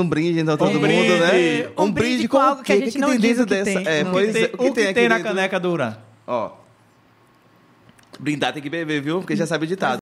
Um brinde então todo Um mundo, brinde. né? Um brinde com algo que a gente não tem diz dentro que dessa? tem. É, Não. pois o que é, tem, o que aqui tem na dentro? caneca dura? Ó. Brindar tem que beber, viu? Porque já sabe o ditado.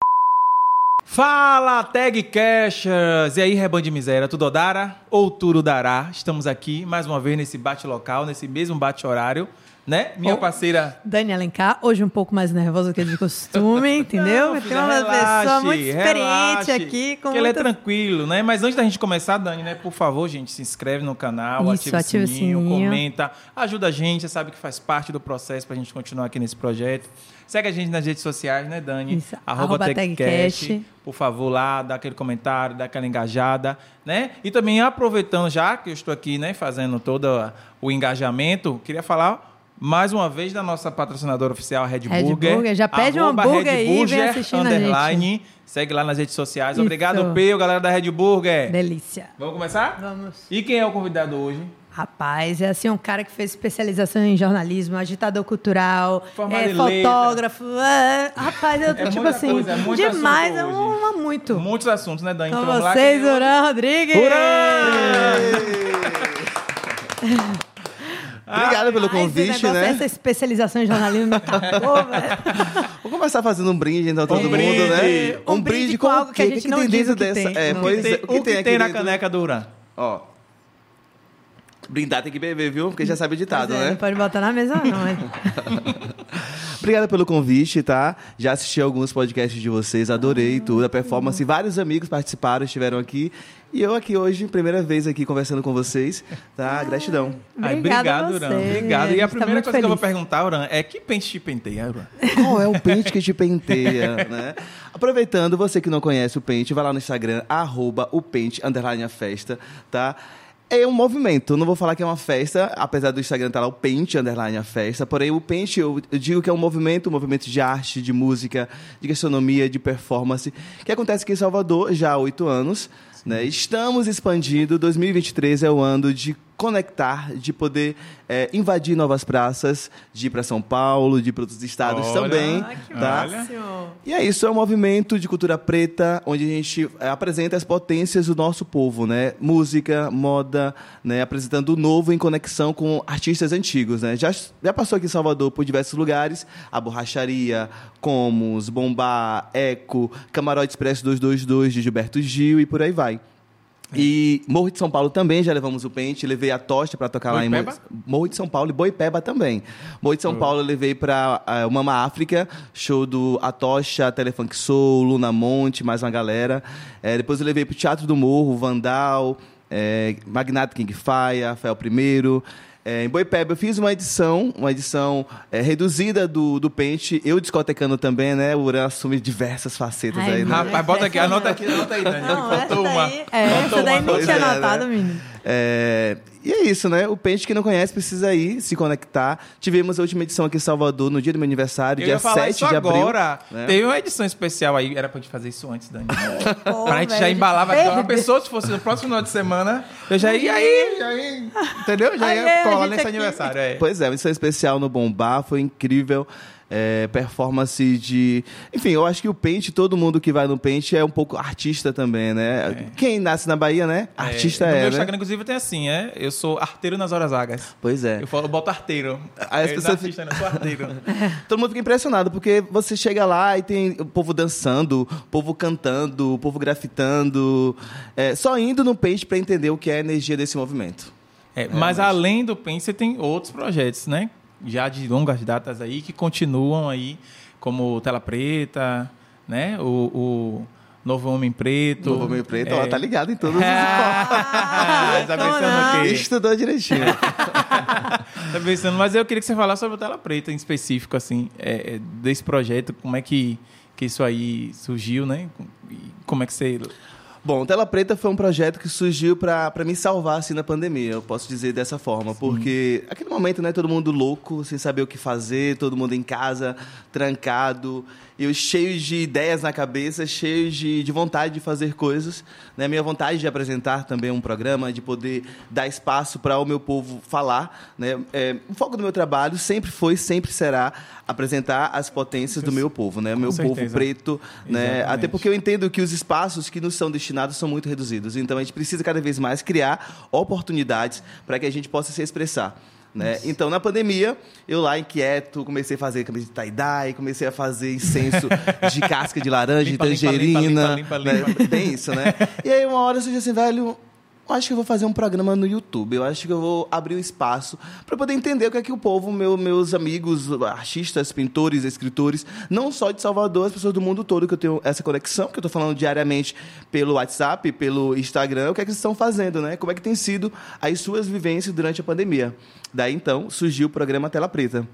Fala, Tag Cashers! E aí, rebanho de miséria, tudo dará ou tudo dará? Estamos aqui mais uma vez nesse bate-local, nesse mesmo bate-horário, né? Minha parceira... Dani Alencar, hoje um pouco mais nervosa do que de costume, entendeu? Não, Tem filha, uma relaxe, pessoa muito experiente relaxe, aqui. Com que ele é muita- tranquilo, né? Mas antes da gente começar, Dani, né? Por favor, gente, se inscreve no canal, Isso, ativa, ativa o o sininho, sininho. comenta, ajuda a gente, você sabe que faz parte do processo pra gente continuar aqui nesse projeto. Segue a gente nas redes sociais, né, Dani? Isso, arroba TagCast. Por favor, lá, dá aquele comentário, dá aquela engajada, né? E também aproveitando já que eu estou aqui, né, fazendo todo o engajamento, queria falar mais uma vez da nossa patrocinadora oficial, Red, Red Burger. Burger. Já pede um Arroba hambúrguer Red aí, vem Burger, assistindo a underline. Segue lá nas redes sociais. Isso. Obrigado, Peu, galera da Red Burger. Delícia. Vamos começar? Vamos. E quem é o convidado hoje? Rapaz, é assim um cara que fez especialização em jornalismo, agitador cultural, é, fotógrafo. é, rapaz, eu, É tipo assim, coisa, é demais, hoje. um muito. Muitos assuntos, né, Dani? Com Então, lá, vocês, quem é o- Uran Obrigado pelo esse convite, né? Essa especialização em jornalismo me acabou, velho. Vou começar fazendo um brinde então todo Um mundo, brinde. né? Um brinde com algo que a gente não diz o que dessa? tem. É, pois O que é, tem, o que aqui tem na dentro? caneca dura? Ó. Brindar tem que beber, viu? Porque já sabe o ditado, é, né? Não pode botar na mesa, não. hein? Obrigado pelo convite, tá? Já assisti alguns podcasts de vocês, adorei tudo, a performance. Vários amigos participaram, estiveram aqui. E eu aqui hoje, primeira vez aqui conversando com vocês, tá? Gratidão. Ai, Obrigada a obrigado. Uran. Obrigado. E a tá primeira muito coisa que eu vou feliz. perguntar, Uran, é que pente te penteia, Uran? Qual é o pente que te penteia, né? Aproveitando, você que não conhece o pente, vai lá no Instagram, arroba o pente, underline a festa, tá? É um movimento, não vou falar que é uma festa, apesar do Instagram estar lá o pente, underline a festa, porém o pente eu, eu digo que é um movimento, um movimento de arte, de música, de gastronomia, de performance, que acontece aqui em Salvador já há oito anos, né? Estamos expandindo, 2023 é o ano de conectar, de poder é, invadir novas praças, de ir para São Paulo, de ir para outros estados Olha, também, Ah, que tá? Máximo. E é isso, é um movimento de cultura preta, onde a gente é, apresenta as potências do nosso povo, né? Música, moda, né? Apresentando o novo em conexão com artistas antigos, né? Já, já passou aqui em Salvador por diversos lugares, a Borracharia, Comos, Bombar, Eco, Camarote Expresso 222 de Gilberto Gil e por aí vai. E Morro de São Paulo também já levamos o pente, levei a tocha para tocar lá em Boipeba? Morro, Morro de São Paulo e Boipeba também. Morro de São Paulo eu levei para o Mama África, show do Atocha, Telefunk Soul, Luna Monte, mais uma galera. Eh, depois eu levei para o Teatro do Morro, Vandal, eh, Magnata King Fire, Rafael I. Eh, em Boipeba eu fiz uma edição, uma edição eh, reduzida do, do Pente, eu discotecando também, né? O Uran assume diversas facetas Ai, aí, né? Rapaz, bota aqui, anota aqui, anota aí, Dani. Não, Faltou essa uma. daí, é, Faltou essa daí uma. nem tinha é, né? anotado, menino. É, e é isso, né? O Pente que não conhece precisa ir se conectar. Tivemos a última edição aqui em Salvador no dia do meu aniversário, Eu dia ia falar 7 isso de abril. agora. né? Teve uma edição especial aí, era pra gente fazer isso antes, Dani. Pô, pra gente já embalava aqui. Uma pessoa, se fosse no próximo final de semana, eu já ia aí, já ia, entendeu? Já ia a colar gente nesse aqui. aniversário. É. Pois é, uma edição especial no Bombar, foi incrível. É, performance de. Enfim, eu acho que o Pente, todo mundo que vai no Pente é um pouco artista também, né? Quem nasce na Bahia, né? Artista no é, meu né? Instagram, inclusive, tem assim, é? Eu sou arteiro nas horas vagas. Pois é. Eu, falo, eu boto arteiro. Aí as pessoas artista, né? Sou arteiro. Todo mundo fica impressionado, porque você chega lá e tem o povo dançando, o povo cantando, o povo grafitando, é, só indo no Pente para entender o que é a energia desse movimento. É, mas além do PEN, você tem outros projetos, né? Já de longas datas aí, que continuam aí, como Tela Preta, né? O, o Novo Homem Preto. Novo Meio Preto, é... ó, tá ligado em todos os Ah, tá como pensando não? o quê? Estudou direitinho. Tá pensando, mas eu queria que você falasse sobre o Tela Preta em específico, assim, é, é, desse projeto, como é que, que isso aí surgiu, né? Como é que você. Bom, Tela Preta foi um projeto que surgiu para me salvar assim na pandemia, eu posso dizer dessa forma, porque aquele momento, né, todo mundo louco, sem saber o que fazer, todo mundo em casa, trancado, eu cheio de ideias na cabeça, cheio de, de vontade de fazer coisas, né, minha vontade de apresentar também um programa, de poder dar espaço para o meu povo falar, né, é, o foco do meu trabalho sempre foi, sempre será apresentar as potências do meu povo, né, o meu povo certeza. preto, né, Exatamente. até porque eu entendo que os espaços que nos são destinados são muito reduzidos. Então a gente precisa cada vez mais criar oportunidades para que a gente possa se expressar. Né? Então, na pandemia, eu lá inquieto, comecei a fazer camisa de tie-dye, comecei a fazer incenso de casca de laranja, Limpa, de tangerina. limpa, limpa, né? Tem isso, né? E aí, uma hora eu surgiu assim, velho, eu acho que eu vou fazer um programa no YouTube. Eu acho que eu vou abrir um espaço para poder entender o que é que o povo, meu, meus amigos, artistas, pintores, escritores, não só de Salvador, as pessoas do mundo todo que eu tenho essa conexão, que eu estou falando diariamente pelo WhatsApp, pelo Instagram, o que é que eles estão fazendo, né? Como é que tem sido as suas vivências durante a pandemia. Daí então surgiu o programa Tela Preta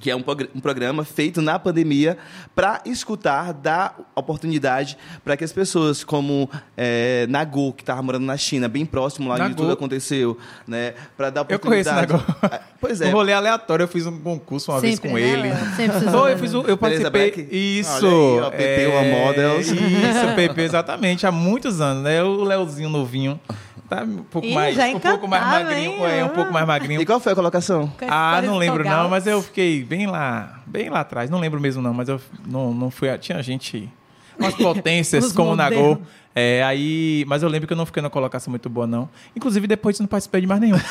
que é um, um, programa feito na pandemia para escutar, dar oportunidade para que as pessoas, como é, Nagô, que estava morando na China, bem próximo lá onde tudo aconteceu, né, para dar oportunidade. Eu conheço Nagô. Pois é. Um rolê aleatório, eu fiz um concurso uma sempre, vez com ele. Sempre Foi, eu, fiz um, eu participei. Isso. Olha aí, ó, PP, é, uma Models. Isso, PP, exatamente, há muitos anos, né? O Leozinho novinho. Tá um pouco Ih, mais, já um pouco mais magrinho, é, um pouco mais magrinho. E qual foi a colocação? Ah, não lembro não, mas eu fiquei bem lá, bem lá atrás. Não lembro mesmo não, mas eu não, não fui. Tinha gente, umas potências como o Nagô. É, aí, mas eu lembro que eu não fiquei na colocação muito boa, não. Inclusive, depois não participei de mais nenhum.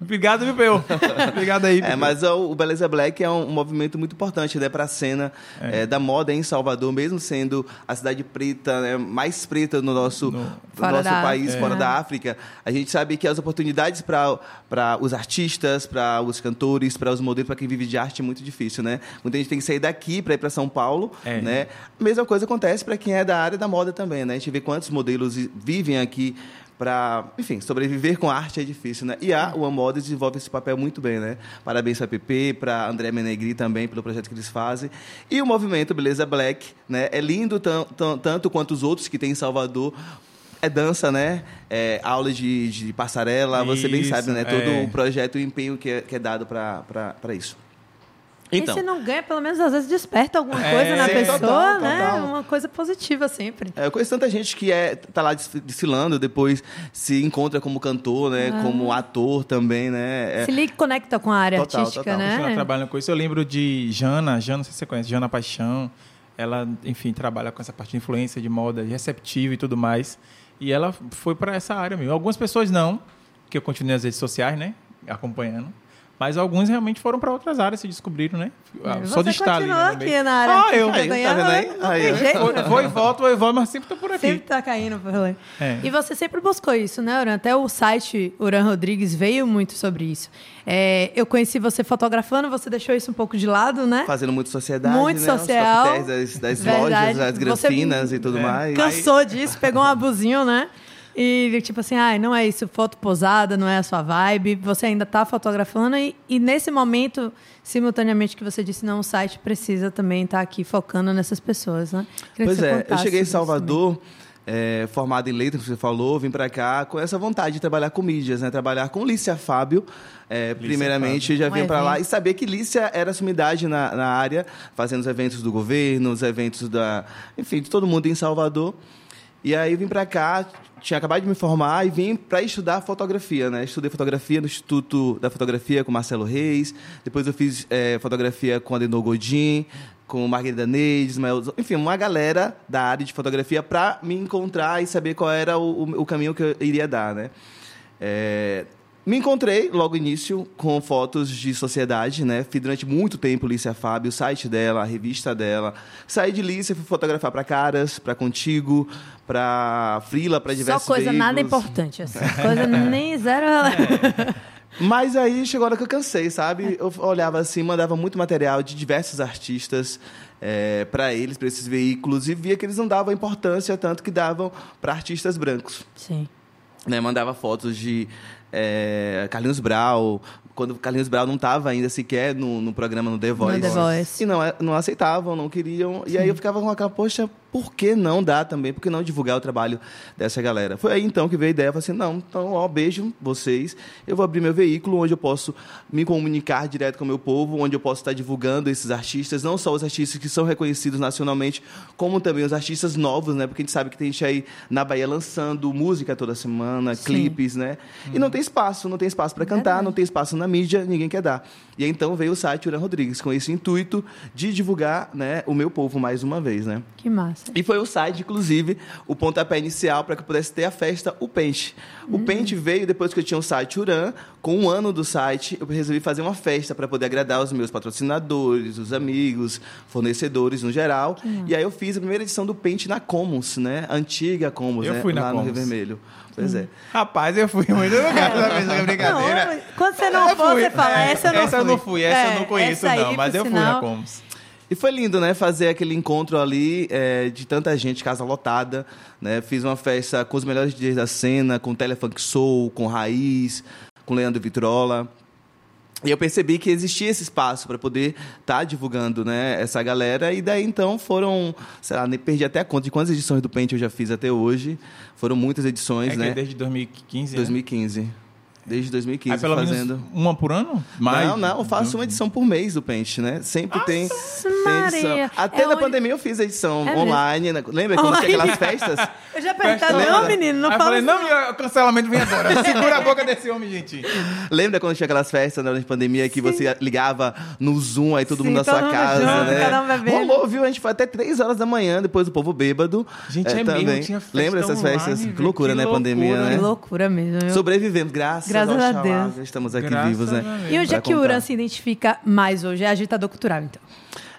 Obrigado, viu, Peu? Obrigado aí. É, mas o Beleza Black é um, movimento muito importante né, para a cena é. É, da moda em Salvador, mesmo sendo a cidade preta, né, mais preta no nosso, no, no nosso país, fora da África. A gente sabe que as oportunidades para os artistas, para os cantores, para os modelos, para quem vive de arte é muito difícil, né? Muita gente tem que sair daqui para ir para São Paulo, é. né? A mesma coisa acontece para quem é da área da moda também, né? A gente vê quantos modelos vivem aqui para, enfim, sobreviver com arte é difícil, né? E a One Model desenvolve esse papel muito bem, né? Parabéns para a PP, para André Menegri também pelo projeto que eles fazem. E o movimento Beleza Black, né? É lindo tanto quanto os outros que tem em Salvador. É dança, né? É aula de, de passarela, isso, você bem sabe, né? Todo é. o projeto e o empenho que é, que é dado para isso. Então. E se não ganha, pelo menos às vezes desperta alguma é, coisa na sim, pessoa, total, né? Total. Uma coisa positiva sempre. É, eu conheço tanta gente que é, tá lá desfilando, depois se encontra como cantor, né? Ah. Como ator também, né? É... Se liga conecta com a área total, artística, total. né? Ela trabalha com isso. Eu lembro de Jana, Jana, não sei se você conhece, Jana Paixão. Ela, enfim, trabalha com essa parte de influência, de moda, de receptivo e tudo mais. E ela foi para essa área mesmo. Algumas pessoas não, que eu continuei nas redes sociais, né? Acompanhando. Mas alguns realmente foram para outras áreas, se descobriram, né? Ah, Só de estar ali. Né, aqui na área. Ah, eu. Tá vendo aí? aí foi, foi, volta, eu vou, mas sempre tô por aqui. Sempre tá caindo por lá. É. E você sempre buscou isso, né, Uran? Até o site Uran Rodrigues veio muito sobre isso. É, eu conheci você fotografando, você deixou isso um pouco de lado, né? Fazendo muito sociedade, muito né? social. das, das lojas, as granfinas e tudo é. mais. Cansou disso, pegou um abusinho, né? E tipo assim, ah, não é isso, foto posada, não é a sua vibe, você ainda está fotografando e, e, nesse momento, simultaneamente que você disse, não, o site precisa também estar tá aqui focando nessas pessoas, né? Queria pois é, eu cheguei em Salvador, é, formado em letras, você falou, vim para cá com essa vontade de trabalhar com mídias, né? Trabalhar com Lícia Fábio, é, Lícia primeiramente, Fábio. já vim para lá e sabia que Lícia era sumidade na, na área, fazendo os eventos do governo, os eventos da, enfim, de todo mundo em Salvador. E aí vim para cá, tinha acabado de me formar e vim para estudar fotografia, né? Estudei fotografia no Instituto da Fotografia com Marcelo Reis. Depois eu fiz é, fotografia com Adenor Godin, com Margarida Neide, Ismael, enfim, uma galera da área de fotografia para me encontrar e saber qual era o, o, caminho que eu iria dar, né? É, me encontrei logo início com fotos de sociedade, né? Fiz durante muito tempo Lícia Fábio, o site dela, a revista dela. Saí de Lícia, fui fotografar para Caras, para Contigo, para Frila, para diversos Só coisa veículos. nada importante, assim. Coisa nem zero. É. Mas aí chegou a hora que eu cansei, sabe? Eu olhava assim, mandava muito material de diversos artistas é, para eles, para esses veículos, e via que eles não davam importância tanto que davam para artistas brancos. Sim. Né? Mandava fotos de é, Carlinhos Brau, quando Carlinhos Brau não estava ainda sequer no, no, programa no The Voice. No The Voice. E não, não aceitavam, não queriam. Sim. E aí eu ficava com aquela, poxa, por que não dar também? Por que não divulgar o trabalho dessa galera? Foi aí então que veio a ideia, eu falei assim, não, então, ó, beijo vocês, eu vou abrir meu veículo onde eu posso me comunicar direto com o meu povo, onde eu posso estar divulgando esses artistas, não só os artistas que são reconhecidos nacionalmente, como também os artistas novos, né? Porque a gente sabe que tem gente aí na Bahia lançando música toda semana, Sim. clipes, né? Hum. E não tem tem espaço, não tem espaço para cantar, Verdade. não tem espaço na mídia, ninguém quer dar. E então veio o site Uran Rodrigues, com esse intuito de divulgar né, o meu povo mais uma vez, né? Que massa. E foi o site, inclusive, o pontapé inicial para que eu pudesse ter a festa O Pente. O Pente veio depois que eu tinha o site Uran. Com um ano do site, eu resolvi fazer uma festa para poder agradar os meus patrocinadores, os amigos, fornecedores no geral. E aí eu fiz a primeira edição do Pente na Commons, né? Antiga Commons, Eu né? fui na Lá no Rio Commons. Vermelho. Pois é. Rapaz, eu fui muito lugar da vez da brincadeira. Não, quando você não Eu for, fui. você fala, É, essa eu não essa fui. eu não fui, essa eu É, não conheço, essa aí, não, mas eu fui sinal, na Commons. E foi lindo, né? Fazer aquele encontro ali é, de tanta gente, casa lotada. Né? Fiz uma festa com os melhores DJs da cena, com Telefunk Soul, com Raiz, com Leandro Vitrola. E eu percebi que existia esse espaço para poder estar divulgando né, essa galera. E daí então foram, sei lá, perdi até a conta de quantas edições do Paint eu já fiz até hoje. Foram muitas edições, É né? desde 2015, né? 2015. Desde 2015 Aí pelo fazendo. menos uma por ano? Mais? Não, não, eu faço uma edição por mês do Pente, né? Sempre tem, tem Maria. edição. Até É na onde- pandemia eu fiz a edição É online. né? Lembra quando tinha Online? aquelas festas? Eu já perguntava, Lembra? não, menino, não Aí eu fala falei, assim, não, e o cancelamento vem agora. Segura a boca desse homem, gente. Lembra quando tinha aquelas festas na pandemia que você ligava no Zoom, aí todo Sim, mundo na todo sua mundo casa, junto, né? cada um bebendo. Rolou, viu? A gente foi até 3 horas da manhã, depois o povo bêbado. Gente, é mesmo, também. tinha festa Lembra online, festas? velho, que loucura, que né? Pandemia, loucura. né? Que loucura mesmo. Eu- Sobrevivemos, graças, Graças a Deus. já Estamos aqui Graças vivos, né? E onde é que o. Uran se identifica mais hoje? É agitador cultural, então.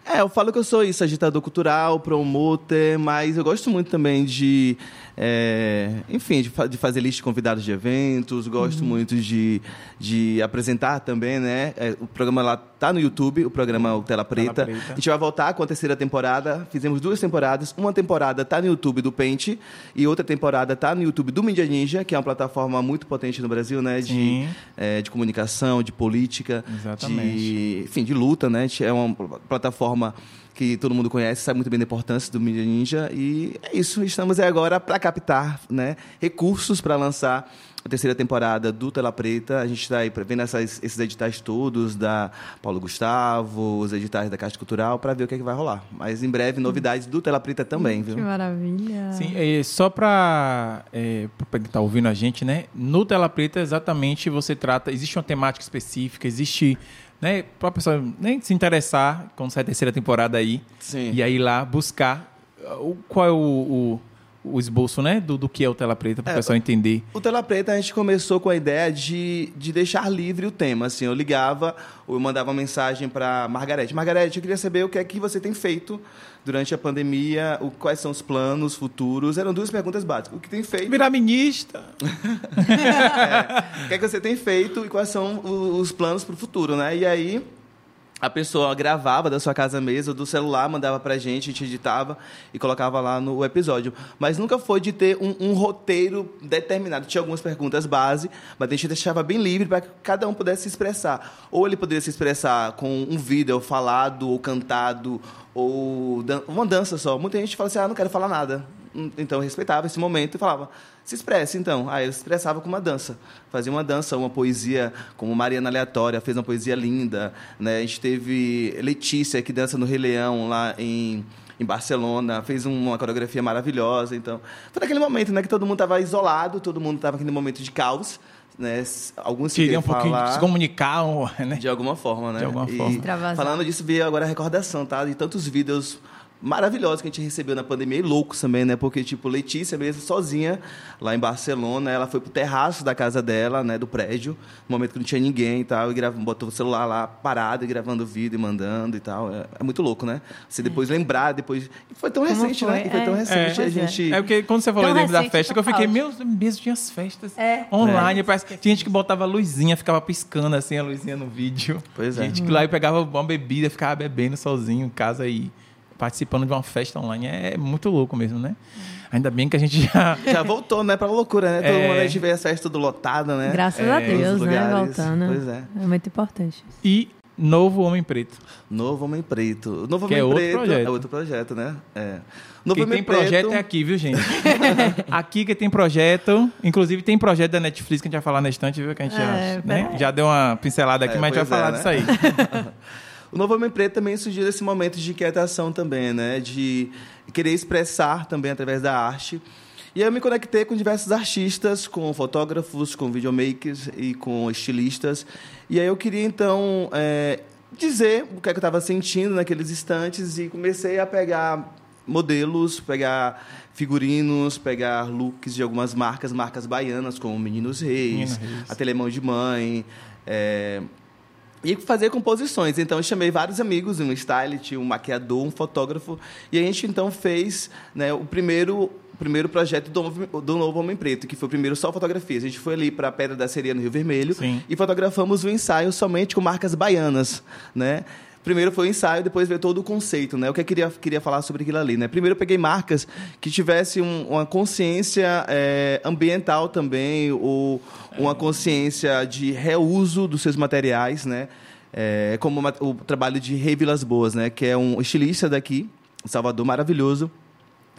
É, eu falo que eu sou isso, agitador cultural, promoter, mas eu gosto muito também de, é, enfim, de, fa- de fazer lista de convidados de eventos, gosto muito de, de apresentar também, né? É, o programa lá tá no YouTube, o programa o Tela Preta. Preta. A gente vai voltar com a terceira temporada. Fizemos duas temporadas. Uma temporada tá no YouTube do Pente e outra temporada tá no YouTube do Mídia Ninja, que é uma plataforma muito potente no Brasil, né? De, é, de comunicação, de política, Exatamente. de, enfim, de luta, né? É uma plataforma que todo mundo conhece, sabe muito bem da importância do Mídia Ninja e é isso. Estamos aí agora para captar, né, recursos para lançar a terceira temporada do Tela Preta. A gente está aí vendo essas- esses editais todos da Paulo Gustavo, os editais da Caixa Cultural, para ver o que, é que vai rolar. Mas em breve novidades do Tela Preta também, viu? Que maravilha. Sim, é, só para é, quem tá ouvindo a gente, né? No Tela Preta, exatamente, você trata... Existe uma temática específica, existe... Né, para a pessoa nem se interessar quando sai a terceira temporada aí. Sim. E aí lá buscar uh, o, qual é o, o, o esboço, né? Do, do que é o Tela Preta, para o É, pessoal entender. O Tela Preta a gente começou com a ideia de, de deixar livre o tema. Assim, eu ligava, ou eu mandava uma mensagem para Margarete. Margarete, eu queria saber o que é que você tem feito durante a pandemia, o, quais são os planos futuros. Eram duas perguntas básicas. O que tem feito? Virar ministra. O que é que você tem feito e quais são os planos para o futuro, né? E aí a pessoa gravava da sua casa mesmo, do celular, mandava pra gente, a gente editava e colocava lá no episódio. Mas nunca foi de ter um, um roteiro determinado. Tinha algumas perguntas base, mas a gente deixava bem livre para que cada um pudesse se expressar. Ou ele poderia se expressar com um vídeo falado ou cantado, ou dan- uma dança só. Muita gente fala assim, ah, não quero falar nada. Então eu respeitava esse momento e falava, se expresse então. Aí eu se expressava com uma dança. Fazia uma dança, uma poesia, como Mariana Aleatória, fez uma poesia linda. Né? A gente teve Letícia, que dança no Rei Leão, lá em, em Barcelona, fez uma coreografia maravilhosa. Então, foi naquele momento né, que todo mundo estava isolado, todo mundo estava naquele momento de caos. Né? Alguns Queria um queriam pouquinho de falar se comunicar, né? de alguma forma, né? De alguma E forma. Falando disso, veio agora a recordação, tá? De tantos vídeos maravilhosos que a gente recebeu na pandemia e loucos também, né? Porque, tipo, Letícia mesmo, sozinha, lá em Barcelona, ela foi pro terraço da casa dela, né? Do prédio, no momento que não tinha ninguém e tal, e grava, botou o celular lá parado e gravando vídeo e mandando e tal. É, é muito louco, né? Você depois lembrar, depois... E foi tão Como recente, foi? né? E foi tão É. recente, É. a é. gente... É porque quando você falou Tão dentro da festa, que eu fiquei, total. meu, mesmo tinha as festas É. online. É. Parece, tinha gente que botava a luzinha, ficava piscando assim a luzinha no vídeo. Pois é. Gente que lá e pegava uma bebida, ficava bebendo sozinho em casa e participando de uma festa online. É muito louco mesmo, né? Ainda bem que a gente já. Já voltou, né? Pra loucura, né? Todo É. mundo a gente vê as festas tudo lotado, né? Graças É, a Deus, né? Voltando. Pois é. É muito importante. E Novo Homem Preto. Novo Homem Preto. Novo Que Homem é outro Preto projeto. é outro projeto, né? É. Novo Quem Homem tem projeto Preto, é aqui, viu, gente? aqui que tem projeto. Inclusive, tem projeto da Netflix que a gente vai falar na estante, viu? Que a gente É, já, né? já deu uma pincelada aqui, É, mas a gente vai pois falar é, disso aí. O Novo Homem Preto também surgiu desse momento de inquietação também, né? De querer expressar também através da arte. E aí eu me conectei com diversos artistas, com fotógrafos, com videomakers e com estilistas. E aí eu queria, então, é, dizer o que, é que eu estava sentindo naqueles instantes e comecei a pegar modelos, pegar figurinos, pegar looks de algumas marcas, marcas baianas, como Meninos Reis, Reis. a Telemão de Mãe, é, e fazer composições. Então, eu chamei vários amigos, um stylist, um maquiador, um fotógrafo, e a gente, então, fez né, o primeiro primeiro projeto do, Novo- do Novo Homem Preto, que foi o primeiro só fotografias. A gente foi ali para a Pedra da Sereia, no Rio Vermelho, Sim. e fotografamos o ensaio somente com marcas baianas, né? Primeiro foi o ensaio, depois veio todo o conceito, né? O que eu queria, queria falar sobre aquilo ali, né? Primeiro eu peguei marcas que tivessem um- uma consciência eh, ambiental também, ou uma consciência de reuso dos seus materiais, né? Eh, como o trabalho de Rei Vilas Boas, né? Que é um estilista daqui, Salvador, maravilhoso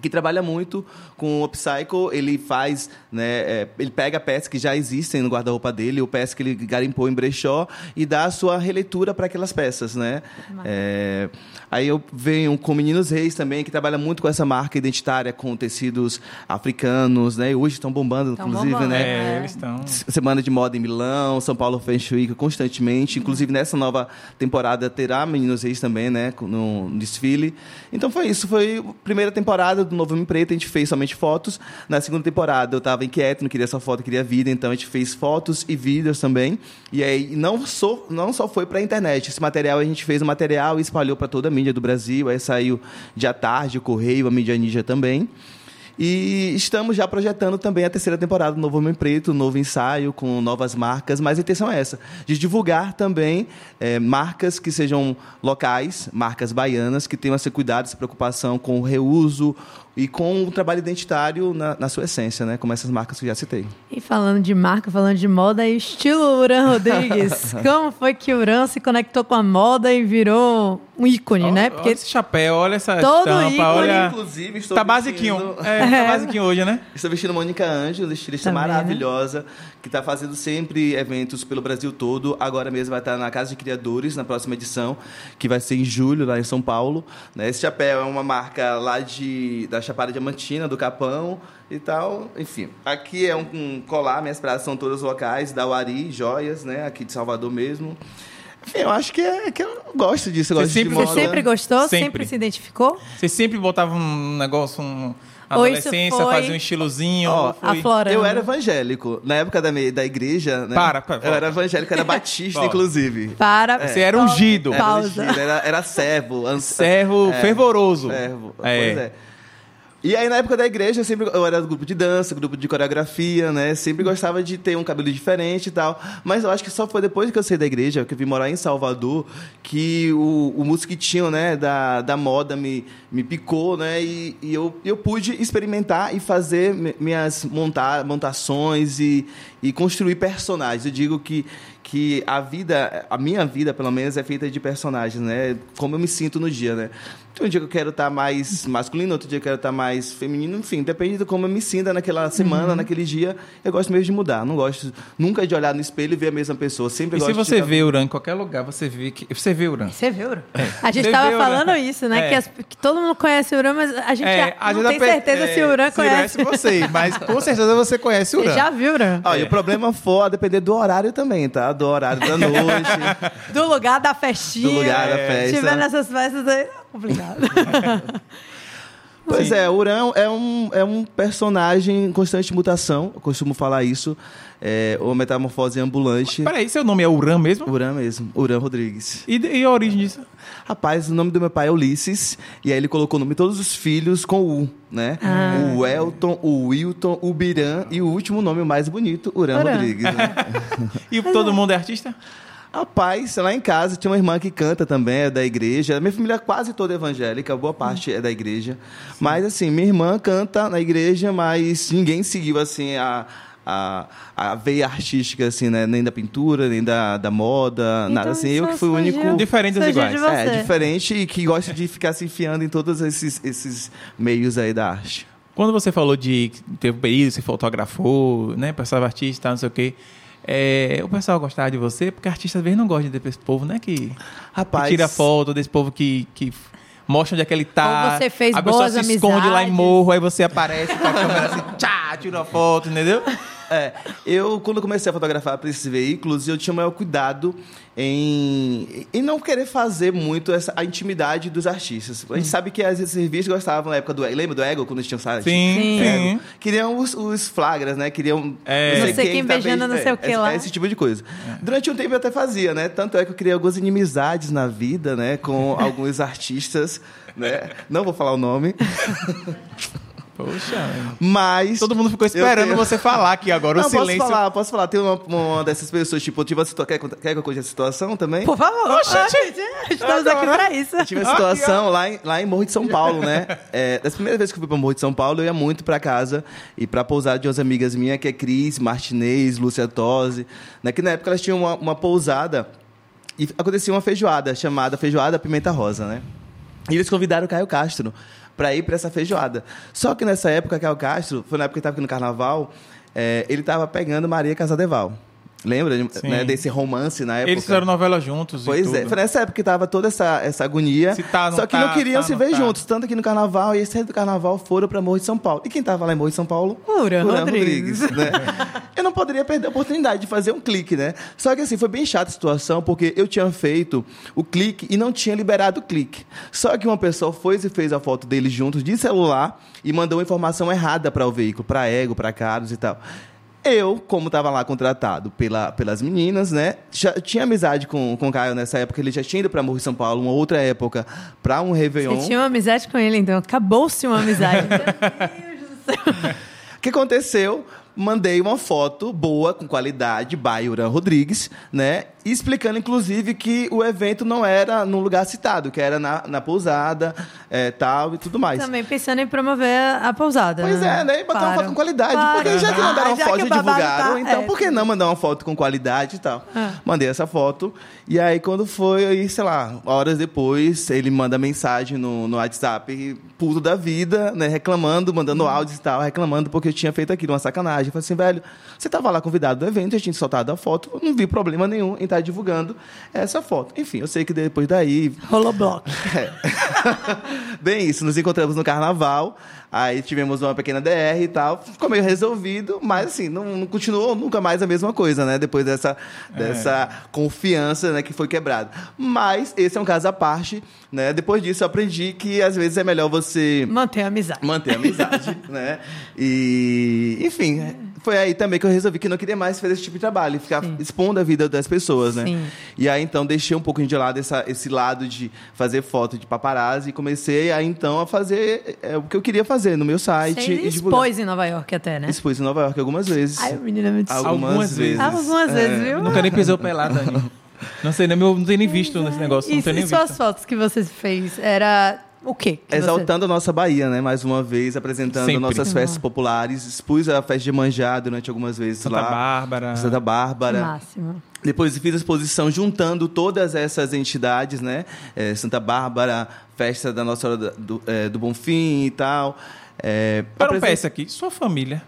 que trabalha muito com o upcycle, ele faz, né, é, ele pega peças que já existem no guarda-roupa dele, ou peças que ele garimpou em brechó e dá a sua releitura para aquelas peças, né? É, aí eu venho com Meninos Reis também, que trabalha muito com essa marca identitária, com tecidos africanos, né? E hoje estão bombando, Tão inclusive, bombando, né? É, É. eles estão. Semana de moda em Milão, São Paulo Fashion Week constantemente. Inclusive, nessa nova temporada terá Meninos Reis também, né? No, no desfile. Então foi isso. Foi a primeira temporada do Novo Homem Preto. A gente fez somente fotos. Na segunda temporada eu estava inquieto, não queria só foto, queria vida. Então a gente fez fotos e vídeos também. E aí não só, não só foi para a internet. Esse material a gente fez um material e espalhou para toda a mídia do Brasil. Aí saiu à tarde, o Correio, a mídia ninja também. E estamos já projetando também a terceira temporada do Novo Homem Preto, novo ensaio com novas marcas, mas a intenção é essa, de divulgar também eh, marcas que sejam locais, marcas baianas, que tenham esse cuidado, essa preocupação com o reuso e com o trabalho identitário na, na sua essência, né? como essas marcas que eu já citei. E falando de marca, falando de moda, e estilo Uran Rodrigues. Como foi que o Uran se conectou com a moda e virou um ícone, né? Olha, Porque olha esse chapéu, olha essa Todo estampa, ícone, olha. Inclusive, estou Tá vestindo- basiquinho. É, tá basiquinho hoje, né? Estou vestindo Mônica Ângelo, estilista Também, né? maravilhosa, que está fazendo sempre eventos pelo Brasil todo. Agora mesmo vai estar na Casa de Criadores, na próxima edição, que vai ser em julho, lá em São Paulo. né? Esse chapéu é uma marca lá de, da Chapada Diamantina, do Capão e tal. Enfim, aqui é um, um colar, minhas praças são todas locais, da Uari, joias, né? aqui de Salvador mesmo. Enfim, eu acho que, é, que eu gosto disso. Eu Você gosto sempre- de você sempre gostou? Sempre. Sempre, se identificou? Você sempre botava um negócio, um. Adolescência, foi- fazia um estilozinho. Ó, foi-. Eu era evangélico. Na época da, me- da igreja, né? Para, para, Eu era evangélico, era batista, inclusive. Para. Você era ungido. Era, Pausa. ungido, era, era servo. ans- Servo É, fervoroso. Servo. É. Pois é. E aí, na época da igreja, eu sempre eu era do grupo de dança, grupo de coreografia, né? Sempre gostava de ter um cabelo diferente e tal. Mas eu acho que só foi depois que eu saí da igreja, que eu vim morar em Salvador, que o, o mosquitinho, né, da, da moda me, me picou, né? E, e eu, eu pude experimentar e fazer mi- minhas monta montações e, e construir personagens. Eu digo que que a vida, a minha vida, pelo menos, é feita de personagens, né? Como eu me sinto no dia, né? Então, um dia que eu quero estar mais masculino, outro dia que eu quero estar mais feminino, enfim, depende de como eu me sinta naquela semana, Uhum. naquele dia. Eu gosto mesmo de mudar. Não gosto nunca de olhar no espelho e ver a mesma pessoa. Sempre E gosto se você de vê Uran em qualquer lugar, você vê que. Você vê Uran. Você viu? A gente estava falando isso, né? É. Que, as- que todo mundo conhece o Uran, mas a gente já às não vezes tem a pe- certeza é, se o Uran conhece. você, mas com certeza você conhece o Você já viu, Uran? Ah, e o problema for a depender do horário também, tá? Do horário da noite, Do lugar da festinha. do lugar da Se festa. tiver nessas festas aí, é complicado. Pois é, o Uran é um, é um personagem em constante mutação. Eu costumo falar isso. É uma metamorfose ambulante. Peraí, seu nome é Uran mesmo? Uran mesmo, Uran Rodrigues. E, e a origem disso? Rapaz, o nome do meu pai é Ulisses, e aí ele colocou o nome de todos os filhos com U, né? Ah. O Elton, o Wilton, o Biran e o último nome mais bonito, Uran. Rodrigues. né? E todo mundo é artista? Rapaz, lá em casa tinha uma irmã que canta também, é da igreja. Minha família é quase toda evangélica, boa parte é da igreja. Mas assim, minha irmã canta na igreja, mas ninguém seguiu assim a, a, a veia artística, assim, né? Nem da pintura, nem da, da moda, nada assim. Eu que fui o único. Diferentes surgiu iguais. É, diferente e que gosta de ficar se enfiando em todos esses, esses meios aí da arte. Quando você falou de que teve um período, você fotografou, né? Pessoal artista, não sei o quê. É, o pessoal gostava de você, porque artista às vezes não gosta desse povo, né? Que, que Rapaz. tira foto desse povo que, que mostra onde é que ele tá. Ou você fez a pessoa se esconde lá em amizades. morro, aí você aparece com a câmera assim, tchá, tira uma foto, entendeu? É, eu, quando comecei a fotografar para esses veículos, eu tinha o maior cuidado em, em não querer fazer muito essa, a intimidade dos artistas. A gente sabe que as esses revistas gostavam na época do Lembra do Ego, quando eles tinham site? Sim, Sim. sim. Queriam os, os flagras, né? Queriam É. Não sei quem tá beijando não bem- sei o que esse- lá. Esse tipo de coisa. Durante um tempo eu até fazia, né? Tanto é que eu criei algumas inimizades na vida, né? Com alguns artistas, né? Não vou falar o nome, Poxa, mas... todo mundo ficou esperando tenho- você falar aqui agora. Não, o silêncio. posso falar, posso falar. Tem uma, uma dessas pessoas, tipo, eu tive situa- quer, quer que eu conte a situação também? Por favor, gente, estamos aqui pra isso. Eu tive uma situação lá em, lá em Morro de São Paulo, né? É, das primeiras vezes que eu fui para Morro de São Paulo, eu ia muito para casa e para pousada de umas amigas minhas, que é Cris, Martinez, Lúcia Tosi. Né? Que na época elas tinham uma, uma pousada e acontecia uma feijoada chamada Feijoada Pimenta Rosa, né? E eles convidaram o Caio Castro para ir para essa feijoada. Só que nessa época, Caio Castro, foi na época que estava aqui no Carnaval, é, ele estava pegando Maria Casadeval. Lembra né, desse romance na época? Eles fizeram novela juntos. e Pois é, foi nessa época que tava toda essa, essa agonia. Se tá, não só que tá, não queriam tá, se não ver tá. juntos, tanto aqui no carnaval, e esse ano do carnaval foram pra Morro de São Paulo. E quem tava lá em Morro de São Paulo? Uran Rodrigues. né? Eu não poderia perder a oportunidade de fazer um clique, né? Só que assim, foi bem chata a situação, porque eu tinha feito o clique e não tinha liberado o clique. Só que uma pessoa foi e fez a foto deles juntos de celular e mandou uma informação errada para o veículo, para Ego, para Carlos e tal. Eu, como estava lá contratado pela, pelas meninas, né? Já tinha amizade com, com o Caio nessa época, ele já tinha ido para Morro de São Paulo, uma outra época, para um Réveillon. Você tinha uma amizade com ele, então. Acabou-se uma amizade. O que aconteceu? Mandei uma foto boa, com qualidade, by Uran Rodrigues, né? Explicando, inclusive, que o evento não era num lugar citado, que era na, na pousada, é, tal e tudo mais. Também pensando em promover a pousada. Pois é, né? E botar uma foto com qualidade. Claro. Porque já que mandaram Ah, uma foto e divulgaram, tá- então é. por que não mandar uma foto com qualidade e tal? Ah. Mandei essa foto. E aí, quando foi, aí, sei lá, horas depois, ele manda mensagem no, no WhatsApp, puto da vida, né? Reclamando, mandando áudios e tal, reclamando porque eu tinha feito aquilo, uma sacanagem. Eu falei assim, velho, você tava lá convidado do evento, eu tinha soltado a foto, não vi problema nenhum em estar divulgando essa foto. Enfim, eu sei que depois daí Rolou bloco. Bem isso, nos encontramos no carnaval, aí tivemos uma pequena DR e tal, ficou meio resolvido, mas assim, não, não continuou nunca mais a mesma coisa, né? Depois dessa, dessa confiança né, que foi quebrada. Mas esse é um caso à parte, né? Depois disso eu aprendi que às vezes é melhor você Manter a amizade. manter a amizade, né? E, enfim, foi aí também que eu resolvi que não queria mais fazer esse tipo de trabalho, ficar Sim. expondo a vida das pessoas, né? Sim. E aí então deixei um pouco de lado essa, esse lado de fazer foto de paparazzi e comecei aí então a fazer é, o que eu queria fazer no meu site Você e divulgar. expôs em Nova York até, né? Expus em Nova York algumas vezes. Ai, menina, me desculpa. algumas, Algumas vezes. Algumas vezes, É. viu? Nunca nem pisou pelado, Dani. Não sei, nem, meu, não tenho nem visto nesse negócio. E, não tenho nem e suas fotos que você fez, era o quê? que Exaltando a nossa Bahia, né? Mais uma vez, apresentando Sempre. nossas festas populares. Expus a festa de Manjá durante algumas vezes Santa lá. Bárbara. Santa Você... Bárbara. Máximo. Depois fiz a exposição juntando todas essas entidades, né? É, Santa Bárbara, festa da Nossa Senhora do, é, do Bonfim e tal. É, Para um peça aqui, sua família.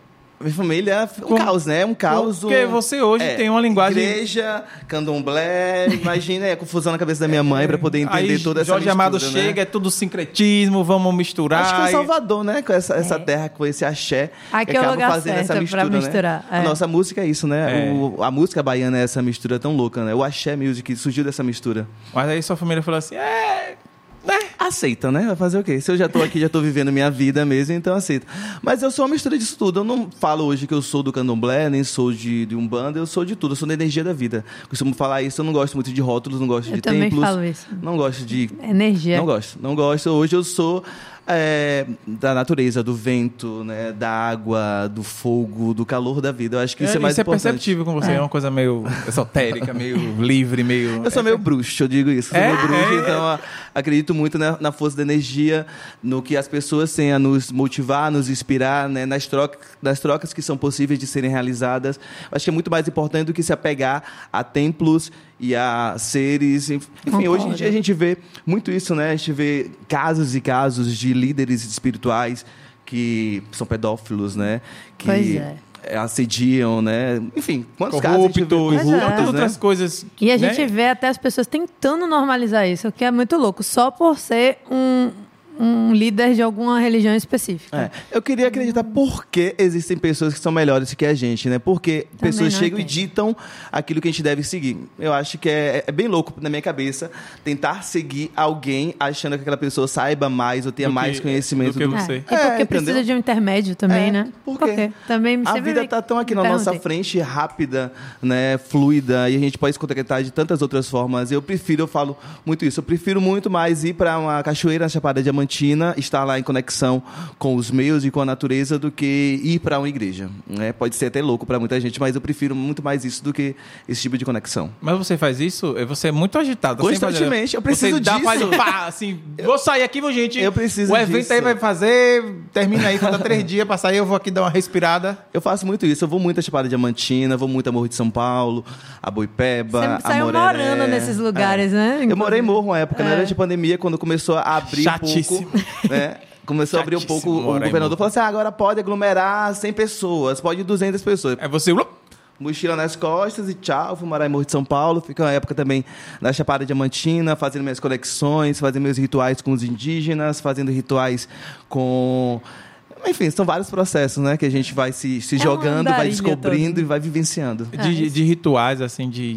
Minha família, um Como- caos, né? Um caos. Porque um- você hoje é, tem uma linguagem. Igreja, candomblé, imagina é, a confusão na cabeça da minha mãe para poder entender Aí toda essa Jorge mistura, Amado né? chega, é tudo sincretismo, vamos misturar. Acho que e- Salvador, né? Com essa, essa terra, com esse axé. Aqui que é o lugar fazendo certo essa pra mistura, né? misturar, é. A nossa música é isso, né? É. O- a música baiana é essa mistura tão louca, né? O axé music surgiu dessa mistura. Mas aí sua família falou assim: é. Aceita, né? Vai fazer o quê? Se eu já tô aqui, já tô vivendo minha vida mesmo, então aceita. Mas eu sou uma mistura disso tudo. Eu não falo hoje que eu sou do candomblé, nem sou de, de umbanda, eu sou de tudo. Eu sou da energia da vida. Costumo falar isso, eu não gosto muito de rótulos, não gosto Eu de também templos. falo isso. Não gosto de Energia. Não gosto, não gosto. Hoje eu sou é, da natureza, do vento, né, da água, do fogo, do calor da vida. Eu acho que isso é, mais isso é importante. perceptível com você, é. uma coisa meio esotérica, meio livre, meio. Eu sou meio bruxo, eu digo isso. Eu sou É? meio bruxo, É. então a- acredito muito na, na força da energia, no que as pessoas têm a nos motivar, nos inspirar, né, nas, trocas, nas trocas que são possíveis de serem realizadas. Acho que é muito mais importante do que se apegar a templos e a seres. Enfim, Concordo. hoje em dia a gente vê muito isso, né? A gente vê casos e casos de líderes espirituais que são pedófilos, né? Que Pois é. É, assediam, né? Enfim, quantos casos vê Corruptos, Pois é. tantas né? outras coisas. E a né? gente vê até as pessoas tentando normalizar isso, o que é muito louco, só por ser um, um líder de alguma religião específica. É, eu queria acreditar por que existem pessoas que são melhores que a gente, né? Porque pessoas não chegam e entendo. ditam aquilo que a gente deve seguir. Eu acho que é, é bem louco na minha cabeça tentar seguir alguém achando que aquela pessoa saiba mais ou tenha Do que- mais conhecimento do que do É, você. E É, porque entendeu? precisa de um intermédio também, É, né? por quê? Também A vida me tá tão aqui na perguntei. nossa frente, rápida, né, fluida, e a gente pode se conectar de tantas outras formas. Eu prefiro, eu falo muito isso, eu prefiro muito mais ir para uma cachoeira na Chapada Diamantina, estar lá em conexão com os meus e com a natureza do que ir para uma igreja. Né? Pode ser até louco para muita gente, mas eu prefiro muito mais isso do que esse tipo de conexão. Mas você faz isso, você é muito agitado. Constantemente, fazendo- eu preciso você dá, disso. Faz, pá, assim, vou sair aqui, viu, gente? Eu preciso O evento disso. aí vai fazer, termina aí, falta três dias pra sair, eu vou aqui dar uma respirada. Eu faço muito isso. Eu vou muito a Chapada Diamantina, vou muito a Morro de São Paulo, a Boipeba, Sempre a saiu Moreré. morando nesses lugares, né? Eu morei em Morro uma época, É. na era de pandemia, quando começou a abrir um Chatíssimo. Pouco. Né? Começou a abrir um pouco. O governador falou assim: ah, agora pode aglomerar 100 pessoas, pode 200 pessoas. É você. Mochila nas costas e tchau, fui morar em Morro de São Paulo. Fiquei uma época também na Chapada Diamantina, fazendo minhas conexões, fazendo meus rituais com os indígenas, fazendo rituais com. Enfim, são vários processos, né? Que a gente vai se, se É jogando, vai descobrindo toda. e vai vivenciando. É, De, isso. de rituais, assim, de,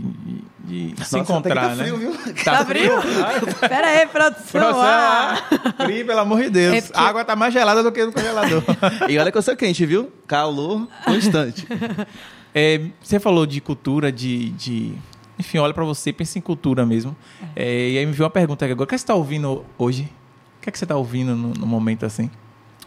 de se Nossa, encontrar, até que tá né? frio, viu? Tá frio? Pera aí, produção. Produção, ah. frio, pelo amor de Deus. É porque- A água tá mais gelada do que no congelador. E olha que eu sou quente, viu? Calor constante. É, você falou de cultura, de. de- Enfim, olha pra você, pensa em cultura mesmo. É, e aí me veio uma pergunta aqui agora. O que você tá ouvindo hoje? O que, é que você tá ouvindo no, no momento assim?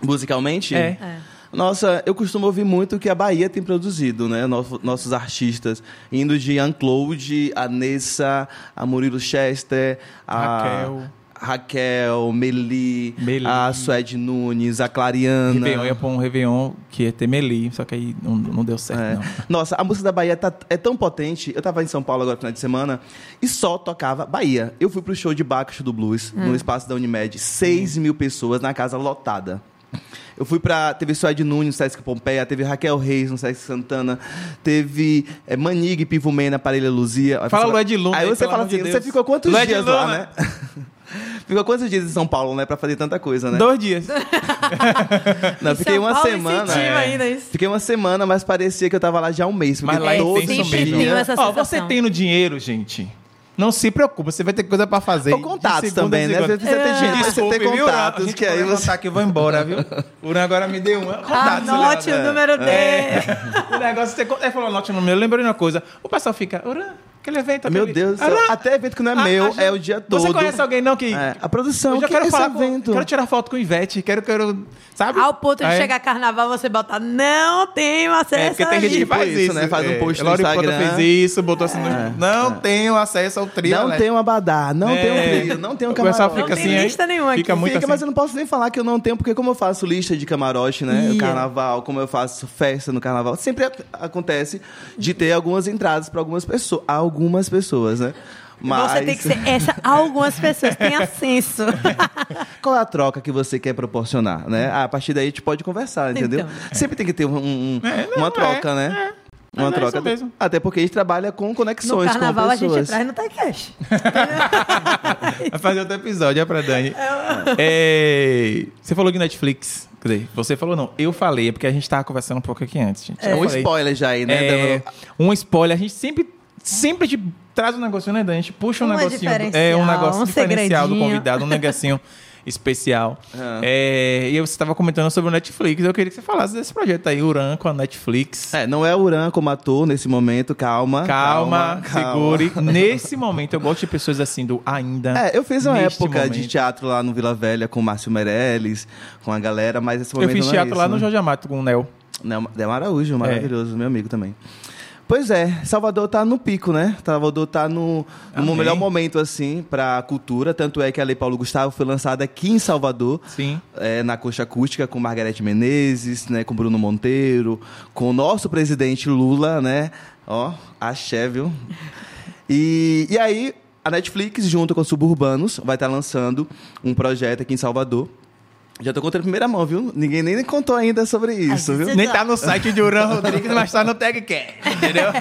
Musicalmente? É. É. Nossa, eu costumo ouvir muito o que a Bahia tem produzido, né? Nosso- nossos artistas. Indo de Uncloud, a Nessa, a Murilo Chester, a Raquel. Raquel, Meli, Meli. a Suede Nunes, a Clariana. Réveillon, eu ia pôr um Réveillon que ia ter Meli, só que aí não, não deu certo, É. não. Nossa, a música da Bahia tá- é tão potente. Eu tava em São Paulo agora no final de semana e só tocava Bahia. Eu fui pro show de Bacchus do Blues, no espaço da Unimed. 6 mil pessoas na casa lotada. Eu fui pra. Teve Suede Nunes no Sesc Pompeia, teve Raquel Reis no Sesc Santana, teve é, Manig Pivo Mena, Parelha Luzia. Aí Fala você- Lued Luna Aí aí, você fala de assim: Deus. você ficou quantos Lued dias lá, né? ficou quantos dias em São Paulo, né? Pra fazer tanta coisa, né? Dois dias. Não, fiquei São uma Paulo semana. é. ainda isso. Fiquei uma semana, mas parecia que eu tava lá já um mês. Mas lá é intenso mesmo. tem essa Ó, você tendo dinheiro, gente, não se preocupa, você vai ter coisa pra fazer. Ou contatos também, né? Às vezes você tem mas você Desculpe, tem viu? contatos, gente que aí você- que eu vou embora, viu? O Uran agora me deu uma. Contatos, Anote né? o número dele. O negócio, você ele falou anote o número, eu lembrei de uma coisa. O pessoal fica, Uran, aquele evento, Meu aquele... Deus do céu. Uran, Até evento que não é a- meu, a- é o dia todo. Você conhece alguém não que... É, a produção, Eu já que quero é falar com, evento? quero tirar foto com Ivete, quero, quero, sabe? Ao ponto de Aí- chegar carnaval, você botar, não tenho acesso É, porque tem gente que isso." Tipo faz isso, isso, né? Faz um é. post no Instagram. É. fez isso, botou assim no... Não tenho acesso ao trio. Não né? um abadá, não É. tem um trio, não tem O pessoal camarote. fica Não assim, tem aí lista nenhuma Fica aqui. muito Fica, assim. mas eu não posso nem falar que eu não tenho, porque como eu faço lista de camarote, né? O carnaval, como eu faço festa no carnaval, sempre ac- acontece de ter algumas entradas para algumas pessoas, algumas pessoas, né? Mas Você tem que ser essa. Algumas pessoas têm ascenso. qual é a troca que você quer proporcionar, né? A partir daí a gente pode conversar, entendeu? Então. Sempre tem que ter um- um- É, não, uma troca, é, né? Uma é troca. mesmo. Até porque a gente trabalha com No conexões carnaval com a gente pessoas. traz no Taikash. Vai fazer outro episódio, é pra Dani. É, Você falou de Netflix. Quer dizer, você falou não. Eu falei, é porque a gente tava conversando um pouco aqui antes, gente. É um falei, spoiler já aí, né? É, Dando- um spoiler. A gente sempre, sempre te traz um negocinho, né, Dani? A gente puxa um Um negocinho. É, um diferencial, negócio um diferencial do convidado, um negocinho especial. Ah. É, e você estava comentando sobre o Netflix. Eu queria que você falasse desse projeto aí, Uran com a Netflix. É, não é o Uran como ator nesse momento, calma. Calma, calma. segure. Nesse momento, eu gosto de pessoas assim do ainda. É, eu fiz uma época de momento. teatro lá no Vila Velha com o Márcio Meirelles, com a galera, mas esse Eu momento fiz não é teatro isso, lá no né? Jorge Amato com o Nel. Não, Del Araújo, É. maravilhoso, meu amigo também. Pois é, Salvador tá no pico, né? Salvador tá no, no melhor momento, assim, pra cultura. Tanto é que a Lei Paulo Gustavo foi lançada aqui em Salvador. Sim. é, na Coxa Acústica com Margarete Menezes, né, com Bruno Monteiro, com o nosso presidente Lula, né? Ó, axé, viu? E, e aí, a Netflix, junto com os Suburbanos, vai estar lançando um projeto aqui em Salvador. Já tô contando em primeira mão, viu? Ninguém nem contou ainda sobre isso, viu? Nem tá no site de Uran Rodrigues, mas tá no TagCast, entendeu?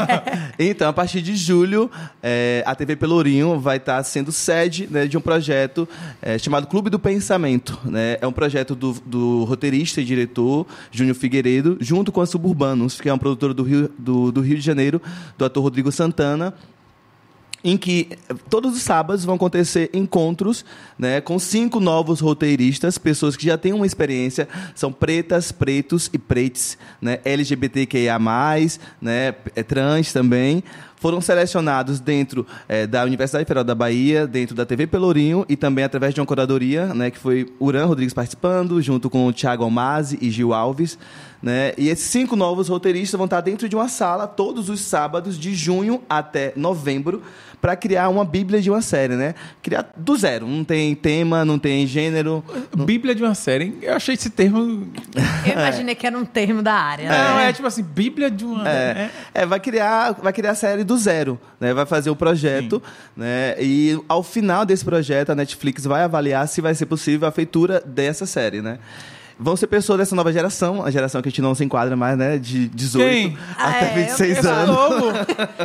Então, a partir de julho, é, a TV Pelourinho vai estar sendo sede né, de um projeto é, chamado Clube do Pensamento. Né? É um projeto do, do roteirista e diretor Júnior Figueiredo, junto com a Suburbanos, que é uma produtora do Rio, do, do Rio de Janeiro, do ator Rodrigo Santana, em que todos os sábados vão acontecer encontros né, com cinco novos roteiristas, pessoas que já têm uma experiência, são pretas, pretos e pretes, né, LGBTQIA+, né, é trans também, foram selecionados dentro eh, da Universidade Federal da Bahia, dentro da TV Pelourinho e também através de uma curadoria, né, que foi Uran Rodrigues participando, junto com o Thiago Almazi e Gil Alves. Né? E esses cinco novos roteiristas vão estar dentro de uma sala todos os sábados, de junho até novembro, para criar uma bíblia de uma série, né? Criar do zero. Não tem tema, não tem gênero. Bíblia de uma série. Eu achei esse termo. Eu imaginei que era um termo da área. Não, né? é tipo assim, Bíblia de uma. É, é, vai criar, vai criar a série do zero, né? Vai fazer o projeto, né? E ao final desse projeto a Netflix vai avaliar se vai ser possível a feitura dessa série, né? Vão ser pessoas dessa nova geração, a geração que a gente não se enquadra mais, né? De 18 Quem? até Ah, é, 26 Eu sou anos. novo.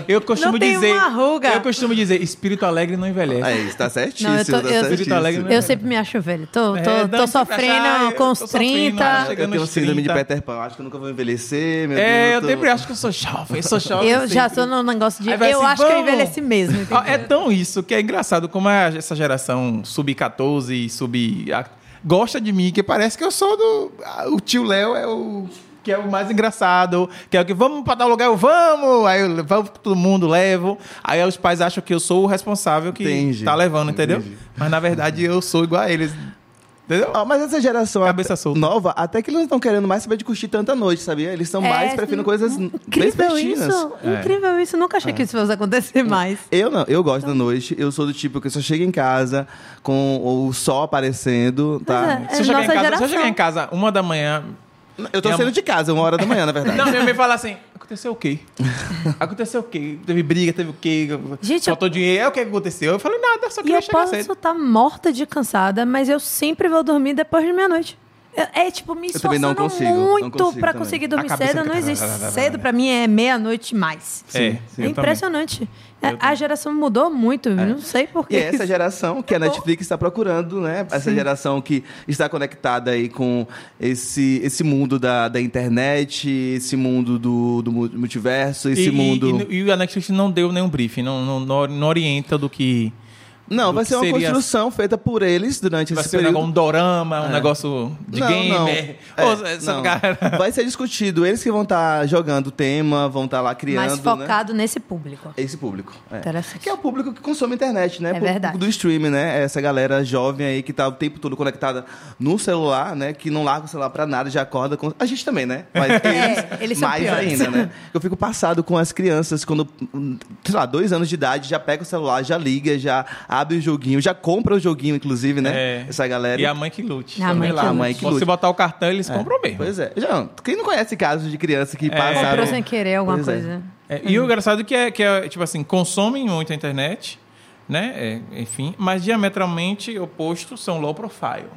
Eu costumo Não tem dizer. uma ruga. Eu costumo dizer, espírito alegre não envelhece. É isso, tá certíssimo. Não, eu tô- tá eu- certíssimo. Espírito alegre, né? Eu sempre me acho velho. Tô, É, tô, não, tô sofrendo achar, eu com os sofrendo, 30. acho. Eu tenho síndrome de 30. Peter Pan, acho que eu nunca vou envelhecer, meu É, eu Deus. tô- sempre acho que eu sou jovem, eu sou jovem. Eu já tô no negócio de. Aí Eu assim, acho que eu envelheci mesmo. Entendeu? É tão isso que é engraçado como é essa geração sub-14 e sub. Gosta de mim, que parece que eu sou do. ah, O tio Léo é o. Que é o mais engraçado, que é o que vamos pra tal lugar, eu vamos, aí eu vamos todo mundo, levo. Aí os pais acham que eu sou o responsável que Entendi, tá levando, entendeu? entendi. Mas na verdade eu sou igual a eles. Entendeu? Ah, mas essa geração Cabeça solta. nova, até que eles não estão querendo mais saber de curtir tanta noite, sabia? Eles estão mais É, preferindo coisas Incrível isso. Incrível isso. Nunca achei que isso fosse acontecer mais. Eu não, eu gosto da noite. Eu sou do tipo que só chego em casa com o sol aparecendo, tá? Pois Se eu, chegar em nossa casa, se eu geração. chegar em casa uma da manhã, Eu tô Minha saindo mãe- de casa, uma hora da manhã, na verdade. Não, minha mãe fala assim: aconteceu o quê? Aconteceu o quê? Teve briga, teve o quê? Gente, Faltou dinheiro. É o que aconteceu? Eu falei, nada, só E queria eu chegar posso cedo. estar morta de cansada, mas eu sempre vou dormir depois de meia-noite. É, é, tipo, me Eu também não esforçando consigo, não muito consigo pra também. conseguir dormir cedo. Não existe cedo, pra mim é meia-noite e mais. É, É eu impressionante. É, a geração mudou muito, eu não sei E porquê. é essa geração que a Netflix está procurando, né? Essa Sim. geração que está conectada aí com esse, esse mundo da, da internet, esse mundo do, do mu- multiverso, esse e, mundo... E, e, a Netflix não deu nenhum briefing, não, não, não orienta do que. Não, vai ser uma seria- construção feita por eles durante Vai esse ser um, período. negócio, um dorama, um negócio de Não, gamer. não. Ô, É, essa não. cara- Vai ser discutido. Eles que vão estar jogando o tema, vão estar lá criando. Mas né? focado nesse público. Esse público. é. Interessante. Que é o público que consome internet, né? É O público verdade. do streaming, né? Essa galera jovem aí que tá o tempo todo conectada no celular, né? Que não larga o celular pra nada, já acorda com. A gente também, né? Mas eles, É, eles são mais piores. ainda, né? Eu fico passado com as crianças quando, sei lá, dois anos de idade, já pega o celular, já liga, já abre o joguinho, já compra o joguinho, inclusive, né? É. Essa galera. E a mãe que lute. A mãe lá. que lute. A mãe que Se você lute. botar o cartão, eles compram mesmo. Pois é. Já, quem não conhece casos de criança que passaram... Comprou sem querer alguma Pois é. coisa. É, E o engraçado é que é, que é, tipo assim, consomem muito a internet, né? É, enfim, mas diametralmente oposto são low profile.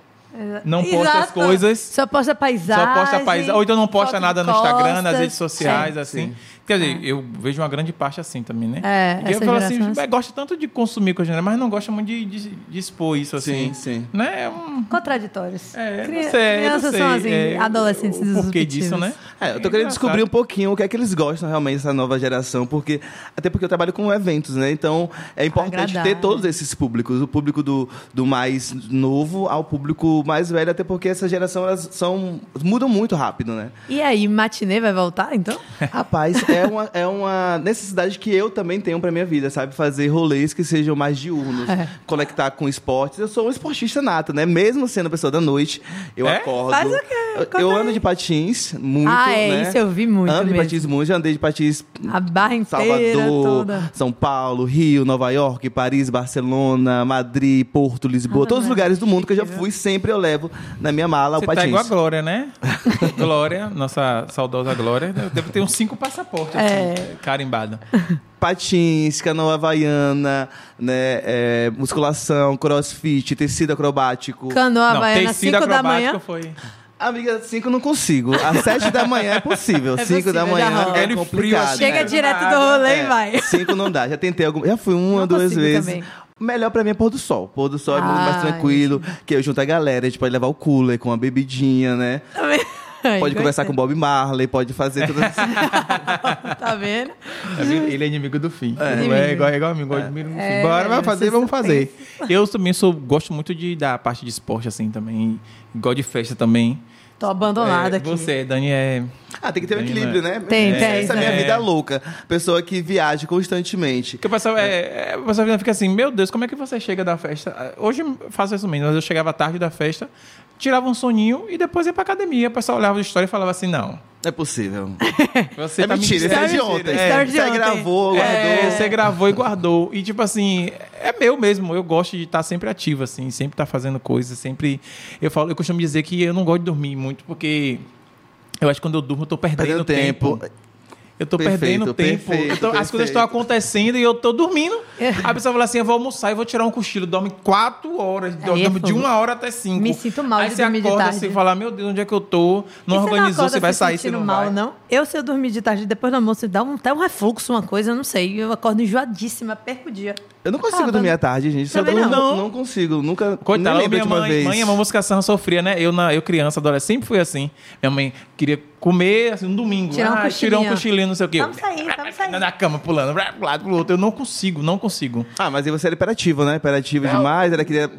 Não posta as Exato. coisas. Só posta paisagem. Só posta paisagem. Ou então não posta nada no Instagram, nas redes sociais, É. assim. Quer dizer, eu vejo uma grande parte assim também, né? É, E eu falo assim, geração- "Ué, gosta tanto de consumir coisa, né? mas não gosta muito de, de, de expor isso, assim. Sim, sim. Né? É um... Contraditórios. É, Cri- não sei, Crianças não sei. são assim, é, adolescentes O porquê disruptivos. disso, né? É, eu tô querendo engraçado. descobrir um pouquinho o que é que eles gostam realmente dessa nova geração, porque até porque eu trabalho com eventos, né? Então é importante Agradar. ter todos esses públicos, o público do, do mais novo ao público mais velho, até porque essa geração elas são mudam muito rápido, né? E aí, matinê vai voltar, então? Rapaz, é uma, é uma necessidade que eu também tenho pra minha vida, sabe? Fazer rolês que sejam mais diurnos, É. conectar com esportes. Eu sou um esportista nato, né? Mesmo sendo pessoa da noite, eu É? acordo. Faz o quê? Eu, Conta eu aí. ando de patins muito, Ah, é, né? isso eu vi muito Ando de mesmo. patins muito, já andei de patins A barra inteira Salvador, toda. São Paulo, Rio, Nova York, Paris, Barcelona, Madrid, Porto, Lisboa, Ah, todos os é lugares do mundo que eu já fui sempre eu levo na minha mala Você o tá patins. igual a Glória, né? Glória, nossa saudosa Glória, deve ter uns cinco passaportes É. assim, carimbado. Patins, canoa havaiana, né, é, musculação, crossfit, tecido acrobático. Canoa Não, Havaiana, tecido 5 da manhã. foi... Amiga, 5 não consigo. Às 7 da manhã é possível. É 5 da manhã é Aquele frio complicado. assim, Chega É, direto do rolê É, e vai. 5 não dá. Já tentei algum, já fui uma, Não duas vezes. também. Melhor pra mim é pôr do sol. Pôr do sol é muito mais Ai, tranquilo, que eu junto a galera, a gente pode levar o cooler com uma bebidinha, né? Ai, Pode conversar com. Bob Marley, pode fazer tudo isso. Tá vendo? Ele é inimigo do fim. É, Inimigo. é igual, é igual amigo, inimigo do fim. É, Bora, vai fazer, você vamos fazer. Eu também sou, gosto muito de, da parte de esporte, assim, também. Gosto de festa também. Tô abandonada É, aqui. Você, Dani, é... Ah, tem que ter um Tem, equilíbrio, né? Tem, tem, Essa é minha vida louca. Pessoa que viaja constantemente. Porque o pessoal, é, é, o pessoal fica assim, meu Deus, como é que você chega da festa? Hoje eu faço isso mesmo, mas eu chegava tarde da festa, tirava um soninho e depois ia pra academia. O pessoal olhava a história e falava assim, não. É possível. Você é tá mentira, isso é de mentira. ontem. É, de Você ontem. gravou, guardou. É, você gravou e guardou. E, tipo assim, é meu mesmo. Eu gosto de estar sempre ativo, assim, sempre estar fazendo coisas, sempre. Eu falo, eu costumo dizer que eu não gosto de dormir muito, porque eu acho que quando eu durmo, eu tô perdendo, Perdendo tempo. tempo. Eu tô Perfeito, perdendo tempo. perfeito, tô- as coisas perfeito. estão acontecendo e eu tô dormindo. A pessoa fala assim: eu vou almoçar e vou tirar um cochilo. Dorme quatro horas. É dorme de uma hora até cinco. Me sinto mal Aí de você dormir de acorda tarde. assim e fala: Meu Deus, onde é que eu tô? Não E você organizou, acorda você vai se sair, você não mal, vai. não? Eu, se eu dormir de tarde depois do almoço, dá um, até um refluxo, uma coisa, eu não sei. Eu acordo enjoadíssima, perco o dia. Eu não consigo Ah, dormir vamos. à tarde, gente. Só durmo- não. não. não consigo. Nunca. Coitada, nem lembro minha mãe, vez. mãe é uma moscação sofria, né? Eu, na, eu criança, adolescente, sempre fui assim. Minha mãe queria comer, assim, no domingo. Tirar um ah, tirar um cochilinho. não sei o quê. Vamos sair, vamos sair. Na cama, pulando, pra um lado, pro outro. Eu não consigo, não consigo. Ah, mas aí você era hiperativo, né? Hiperativo demais. Ela queria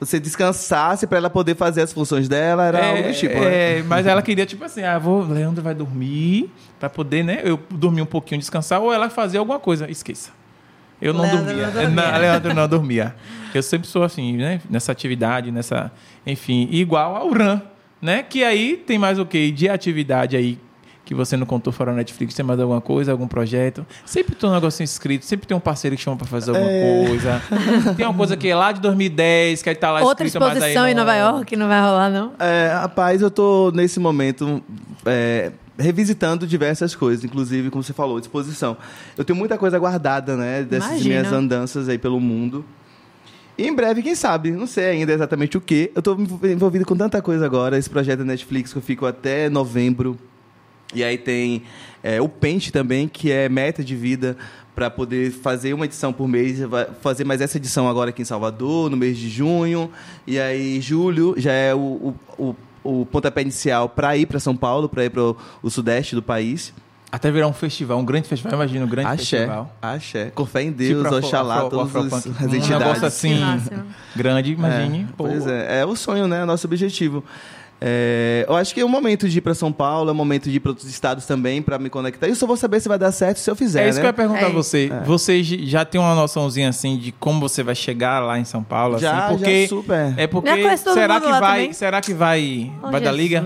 você descansasse pra ela poder fazer as funções dela. Era algo do tipo, né? é, mas ela queria, tipo assim, ah, vou, Leandro vai dormir, pra poder, né, eu dormir um pouquinho, descansar, ou ela fazer alguma coisa. Esqueça. Eu não Leandro dormia. não dormia. Não, Leandro não dormia. Eu sempre sou assim, né, nessa atividade, nessa, enfim, igual ao RAN, né, que aí tem mais o quê? De atividade aí que você não contou fora da Netflix, tem mais alguma coisa, algum projeto. Sempre tem um negocinho escrito, sempre tem um parceiro que chama pra fazer alguma É. coisa. Tem uma coisa que é lá de 2010, que aí tá lá Outra escrito, mas aí exposição em não- Nova York, não vai rolar, não? É, rapaz, eu tô nesse momento é, revisitando diversas coisas, inclusive, como você falou, disposição. Eu tenho muita coisa guardada, né, dessas Imagino. minhas andanças aí pelo mundo. E em breve, quem sabe, não sei ainda exatamente o que. Eu tô envolvido com tanta coisa agora, esse projeto da Netflix que eu fico até novembro. E aí tem é, o Pente também, que é meta de vida para poder fazer uma edição por mês. Vai fazer mais essa edição agora aqui em Salvador, no mês de junho. E aí, julho já é o, o, o, o pontapé inicial para ir para São Paulo, para ir para o sudeste do país. Até virar um festival, um grande festival, imagina, um grande Axé, festival. axé. Com fé em Deus, Tipo, Oxalá, afro- todas afro- as, afro- as um entidades. negócio assim, grande, imagine. É, pois é, é o sonho, né? Nosso objetivo. É, eu acho que é o momento de ir para São Paulo, é o momento de ir para outros estados também para me conectar. E eu só vou saber se vai dar certo se eu fizer. É isso né? que eu ia perguntar É a você. É. Você já tem uma noçãozinha assim de como você vai chegar lá em São Paulo? Já, assim, porque já super. É porque Já conhece todo será que vai, será que vai, vai dar liga?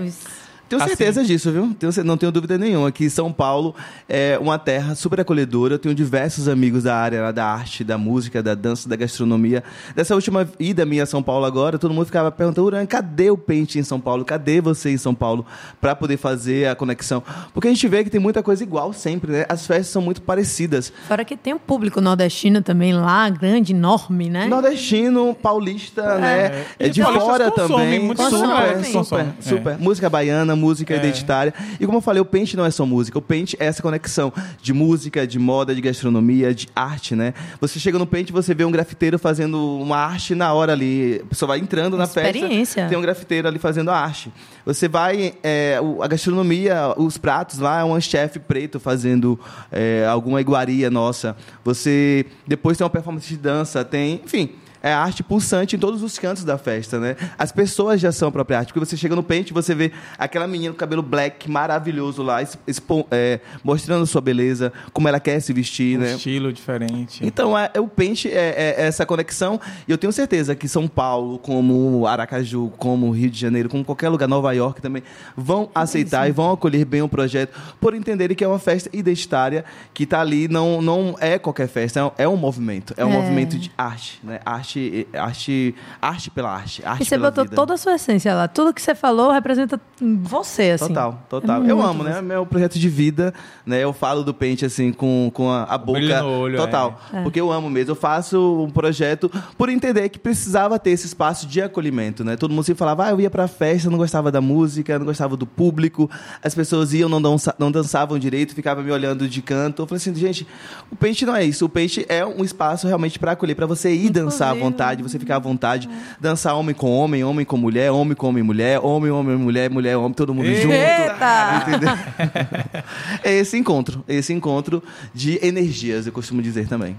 Tenho Assim. certeza disso, viu? Tenho não tenho dúvida nenhuma que São Paulo é uma terra super acolhedora. Eu tenho diversos amigos da área lá da arte, da música, da dança, da gastronomia. Dessa última ida minha a São Paulo agora, todo mundo ficava perguntando, Uran, cadê o Pente em São Paulo? Cadê você em São Paulo para poder fazer a conexão? Porque a gente vê que tem muita coisa igual sempre, né? As festas são muito parecidas. Fora que tem um público nordestino também lá, grande, enorme, né? Nordestino, paulista, né? É E de fora também. muito super, super, Consomem, é. super. Música baiana, música É. identitária. E como eu falei, o Pente não é só música. O Pente é essa conexão de música, de moda, de gastronomia, de arte, né? Você chega no Pente, você vê um grafiteiro fazendo uma arte na hora ali. A pessoa vai entrando na festa, Experiência. tem um grafiteiro ali fazendo a arte. Você vai, é, a gastronomia, os pratos lá, é um chefe preto fazendo é, alguma iguaria nossa. Você depois tem uma performance de dança, tem, enfim. É arte pulsante em todos os cantos da festa, né? As pessoas já são a própria arte. Porque você chega no pente, você vê aquela menina com cabelo black maravilhoso lá, expo- é, mostrando sua beleza, como ela quer se vestir, Um né? estilo diferente. Então, é, é o Pente é, é essa conexão. E eu tenho certeza que São Paulo, como Aracaju, como Rio de Janeiro, como qualquer lugar, Nova York também, vão aceitar e vão acolher bem o projeto, por entenderem que é uma festa identitária que está ali, não, não é qualquer festa, é um, é um movimento. É um É. movimento de arte, né? Arte arte, arte, arte pela arte, arte E você pela botou vida. toda a sua essência lá. Tudo que você falou representa você, assim. Total, total. É eu amo, né? você. Meu projeto de vida, né? Eu falo do pente assim com, com a, a boca olho, total, é. porque eu amo mesmo. Eu faço um projeto por entender que precisava ter esse espaço de acolhimento, né? Todo mundo sempre falava, ah, eu ia pra festa, não gostava da música, não gostava do público, as pessoas iam, não, dança, não dançavam direito, ficavam me olhando de canto. Eu falei assim, gente, o pente não é isso. O pente é um espaço realmente para acolher, para você ir dançar à Inclusive, vontade, você ficar à vontade, dançar homem com homem, homem com mulher, homem com homem mulher, homem, homem, mulher, mulher, homem, todo mundo junto. Eita! Entendeu? é esse encontro, esse encontro de energias, eu costumo dizer também.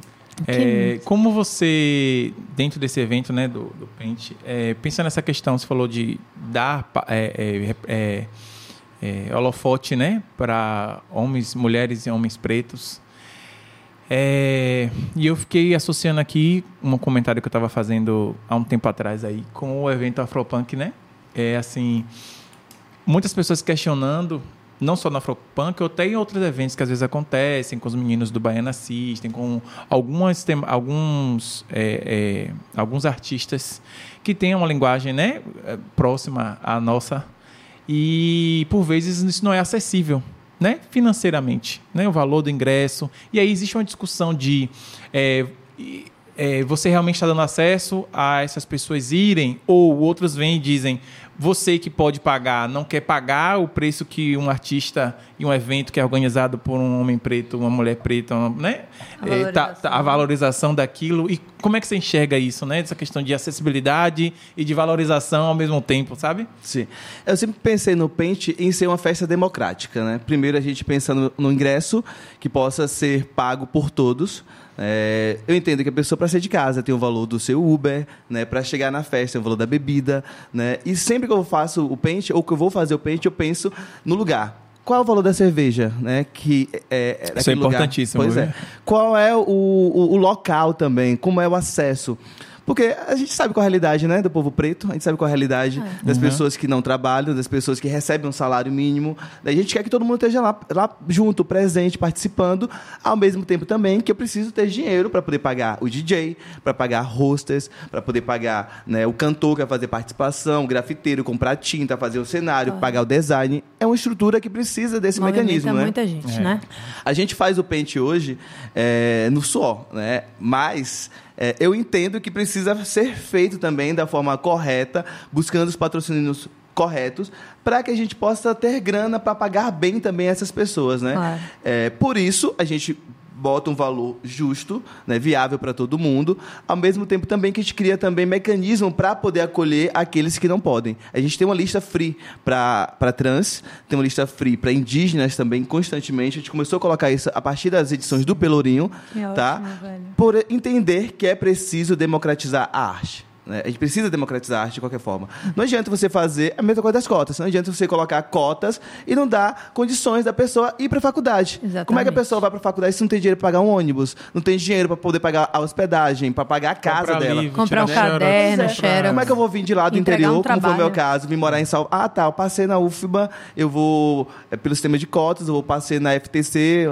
É, como você, dentro desse evento né, do, do Pente, é, pensa nessa questão, você falou de dar é, é, é, é, holofote né, para homens, mulheres e homens pretos. É, e eu fiquei associando aqui um comentário que eu estava fazendo há um tempo atrás aí com o evento Afropunk, né? É assim, muitas pessoas questionando, não só no Afropunk, ou até em outros eventos que às vezes acontecem, com os meninos do Baiana Assistem, com algumas, alguns, é, é, alguns artistas que têm uma linguagem né, é, próxima à nossa, e por vezes isso não é acessível. Né, financeiramente, né, o valor do ingresso. E aí existe uma discussão de é, é, você realmente está dando acesso a essas pessoas irem, ou outros vêm e dizem, você que pode pagar, não quer pagar o preço que um artista e um evento que é organizado por um homem preto, uma mulher preta, uma- né? A É, tá- valorização. tá- a valorização daquilo. E como é que você enxerga isso, né? Essa questão de acessibilidade e de valorização ao mesmo tempo, sabe? Sim. Eu sempre pensei no Pente em ser uma festa democrática, né? Primeiro a gente pensa no, no ingresso que possa ser pago por todos. É, eu entendo que a pessoa para sair de casa tem o valor do seu Uber, né? Para chegar na festa tem o valor da bebida, né? E sempre que eu faço o Pente ou que eu vou fazer o Pente, eu penso no lugar. Qual é o valor da cerveja, né? Que é, é Isso é daquele lugar? importantíssimo, Pois é. Qual é o, o, o local também? Como é o acesso? Porque a gente sabe qual é a realidade, né, do povo preto, a gente sabe qual é a realidade das pessoas que não trabalham, das pessoas que recebem um salário mínimo. A gente quer que todo mundo esteja lá, lá junto, presente, participando, ao mesmo tempo também que eu preciso ter dinheiro para poder pagar o DJ, para pagar hostess, para poder pagar né, o cantor que vai fazer participação, o grafiteiro, comprar tinta, fazer o cenário, pagar o design. É uma estrutura que precisa desse Movimenta mecanismo, né? muita gente, É. né? A gente faz o pente hoje é, no suor, né? Mas é, eu entendo que precisa ser feito também da forma correta, buscando os patrocínios corretos, para que a gente possa ter grana para pagar bem também essas pessoas, né? Claro. É, por isso, a gente bota um valor justo, né, viável para todo mundo, ao mesmo tempo também que a gente cria também mecanismo para poder acolher aqueles que não podem. A gente tem uma lista free para trans, tem uma lista free para indígenas também, constantemente. A gente começou a colocar isso a partir das edições do Pelourinho, tá? ótimo, por entender que é preciso democratizar a arte. Né? A gente precisa democratizar a arte de qualquer forma. Não adianta você fazer a mesma coisa das cotas. Não adianta você colocar cotas e não dar condições da pessoa ir para a faculdade. Exatamente. Como é que a pessoa vai para a faculdade se não tem dinheiro para pagar um ônibus? Não tem dinheiro para poder pagar a hospedagem, para pagar a casa Comprar dela? livro, Comprar um caderno, comprar- xerox. Como é que eu vou vir de lá do Entregar interior, um como foi o meu caso, vim morar em Sal... Ah, tá, eu passei na UFBA, eu vou é, pelo sistema de cotas, eu vou passei na FTC,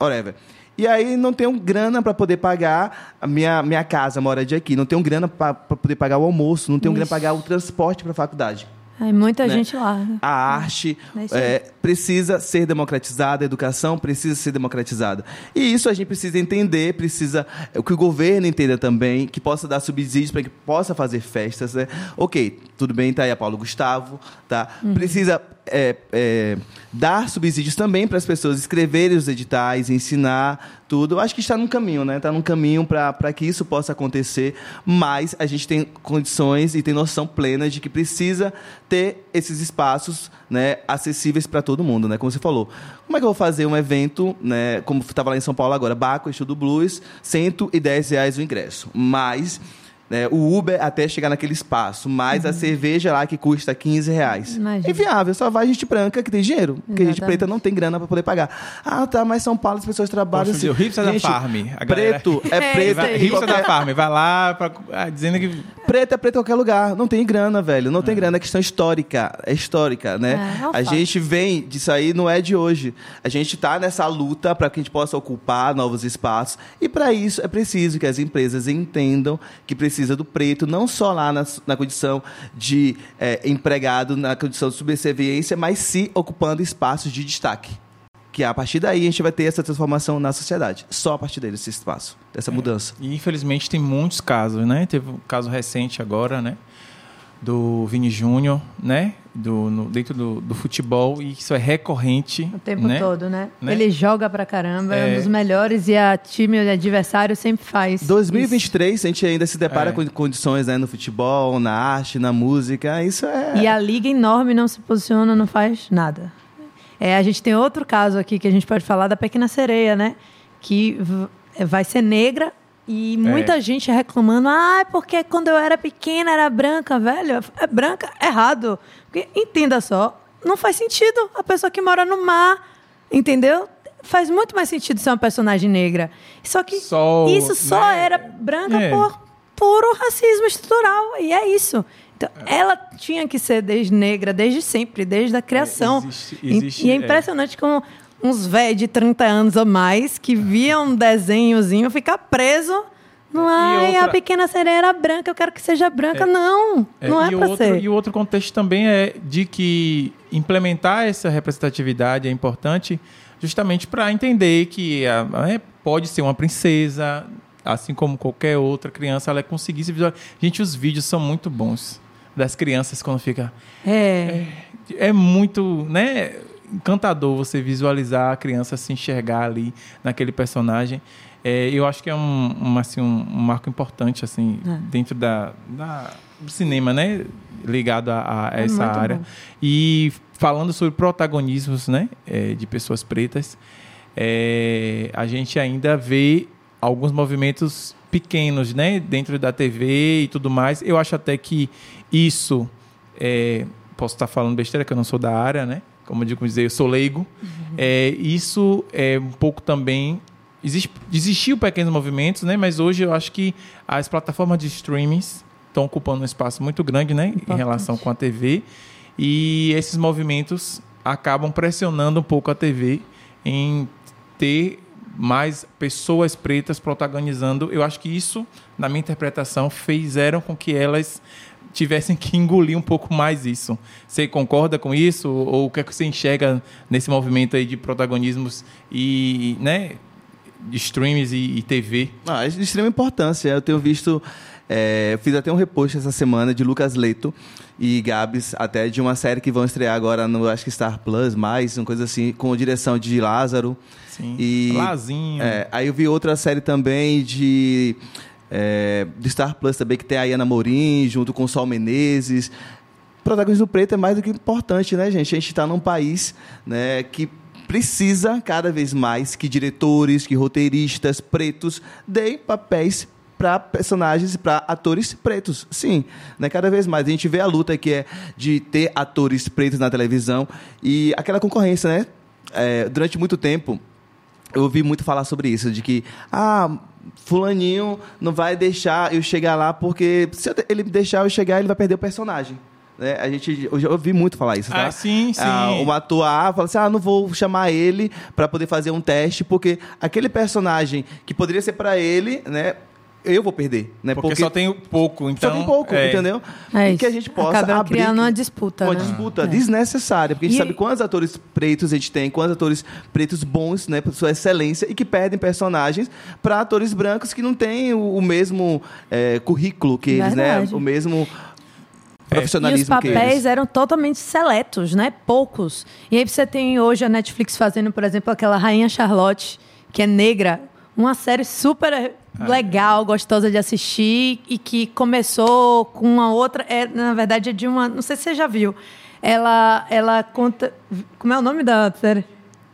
whatever. E aí não tenho grana para poder pagar a minha, minha casa, moradia aqui. Não tenho grana para poder pagar o almoço, não tenho grana para pagar o transporte para a faculdade. Ai, muita Né? gente lá. A arte É é, precisa ser democratizada, a educação precisa ser democratizada. E isso a gente precisa entender, precisa é, que o governo entenda também, que possa dar subsídios para que possa fazer festas. Né? Ok, tudo bem, tá aí a Paulo Gustavo, tá? Uhum. Precisa é, é, dar subsídios também para as pessoas escreverem os editais, ensinar tudo. Acho que está num caminho, né? Está num caminho para que isso possa acontecer, mas a gente tem condições e tem noção plena de que precisa ter esses espaços né, acessíveis para todo mundo, né? Como você falou. Como é que eu vou fazer um evento, né? Como estava lá em São Paulo agora, Baco, Estudo Blues, 110 reais o ingresso. Mas né, o Uber até chegar naquele espaço, mais a cerveja lá que custa 15 reais. Imagina. É inviável, só vai gente branca que tem dinheiro. Porque gente Exatamente. preta não tem grana para poder pagar. Ah, tá, mas São Paulo as pessoas trabalham Poxa, o hipster da Gente, Farm, a galera- Preto é É, preto. Hipster da qualquer- Farm, vai lá pra, ah, dizendo que Preto é preto em qualquer lugar. Não tem grana, velho. Não tem grana. É questão histórica. É histórica, né? É, é a gente vem disso aí, não é de hoje. A gente tá nessa luta para que a gente possa ocupar novos espaços. E para isso é preciso que as empresas entendam que precisa precisa do preto, não só lá na, na condição de é, empregado, na condição de subserviência, mas sim ocupando espaços de destaque. Que a partir daí a gente vai ter essa transformação na sociedade. Só a partir dele, esse espaço, dessa mudança. E infelizmente tem muitos casos, né? Teve um caso recente agora, né? Do Vini Júnior, né? Do, no- dentro do, do futebol, e isso é recorrente. O tempo né? todo, né? Né? Ele joga pra caramba, é um É. dos melhores e a time adversário sempre faz. 2023, a gente ainda se depara É. com condições né, no futebol, na arte, na música. Isso é. E a liga enorme não se posiciona, não faz nada. É, a gente tem outro caso aqui que a gente pode falar da Pequena Sereia, né? Que vai ser negra e muita gente reclamando, ah, porque quando eu era pequena era branca, velho. É branca, errado. Porque, entenda só, não faz sentido a pessoa que mora no mar, entendeu? Faz muito mais sentido ser uma personagem negra. Só que Só, isso só né? era branca É. por puro racismo estrutural. E é isso. Então, ela tinha que ser desde negra, desde sempre, desde a criação. existe- E- existe, e, é é. impressionante como uns velhos de 30 anos ou mais que viam um desenhozinho ficar preso. Não, ai, a outra- pequena sereia era branca, eu quero que seja branca. Não, É, não é e, o pra outro, ser. e o outro contexto também é de que implementar essa representatividade é importante justamente para entender que a- é, pode ser uma princesa, assim como qualquer outra criança, ela conseguir se visualizar. Gente, os vídeos são muito bons das crianças quando fica É. é muito, né, encantador você visualizar a criança se enxergar ali naquele personagem. É, eu acho que é um, um, assim, um, um marco importante assim É. dentro da, da- do cinema, né, ligado a, a É essa área. bom. E falando sobre protagonismos, né, é, de pessoas pretas, é, a gente ainda vê alguns movimentos pequenos, né, dentro da TV e tudo mais. Eu acho até que isso é, posso estar falando besteira, que eu não sou da área, né? Como eu digo dizer, eu sou leigo. É, isso é um pouco também. Existe, existiu pequenos movimentos, né? Mas hoje eu acho que as plataformas de streamings estão ocupando um espaço muito grande, né? Em relação com a TV. E esses movimentos acabam pressionando um pouco a TV em ter mais pessoas pretas protagonizando. Eu acho que isso, na minha interpretação, fizeram com que elas tivessem que engolir um pouco mais isso. Você concorda com isso? Ou o que, é que você enxerga nesse movimento aí de protagonismos e, né, de streams e, e TV? Ah, é de extrema importância. Eu tenho visto. é, eu fiz até um repost essa semana de Lucas Leto e Gabs, até de uma série que vão estrear agora no acho que Star Plus, mais, uma coisa assim, com direção de Lázaro. Sim. E, Lazinho. É, aí eu vi outra série também de. É, do Star Plus também, que tem a Ana Morim, junto com o Sol Menezes. Protagonismo preto é mais do que importante, né, gente? A gente está num país né, que precisa cada vez mais que diretores, que roteiristas pretos deem papéis para personagens, para atores pretos. Sim, né? cada vez mais. A gente vê a luta que é de ter atores pretos na televisão e aquela concorrência, né? É, durante muito tempo, eu ouvi muito falar sobre isso, de que, ah, fulaninho não vai deixar eu chegar lá porque se ele deixar eu chegar, ele vai perder o personagem. Né? A gente, eu já ouvi muito falar isso, tá? Ah, sim, sim. Ah, um ator A fala assim, ah, não vou chamar ele para poder fazer um teste, porque aquele personagem que poderia ser para ele, né, eu vou perder, né? porque, só tem pouco, então... só tem pouco, é, entendeu? É e que a gente possa Acaba abrir criando uma disputa, uma né? disputa É. desnecessária, porque a gente E- sabe quantos atores pretos a gente tem, quantos atores pretos bons, né, por sua excelência e que perdem personagens para atores brancos que não têm o, o mesmo é, currículo que eles, Verdade. né, o mesmo E os profissionalismo que papéis eram totalmente seletos, né? Poucos. E aí você tem hoje a Netflix fazendo, por exemplo, aquela Rainha Charlotte, que é negra. Uma série super legal, gostosa de assistir e que começou com uma outra... É, na verdade, é de uma... Não sei se você já viu. Ela, ela conta... Como é o nome da série?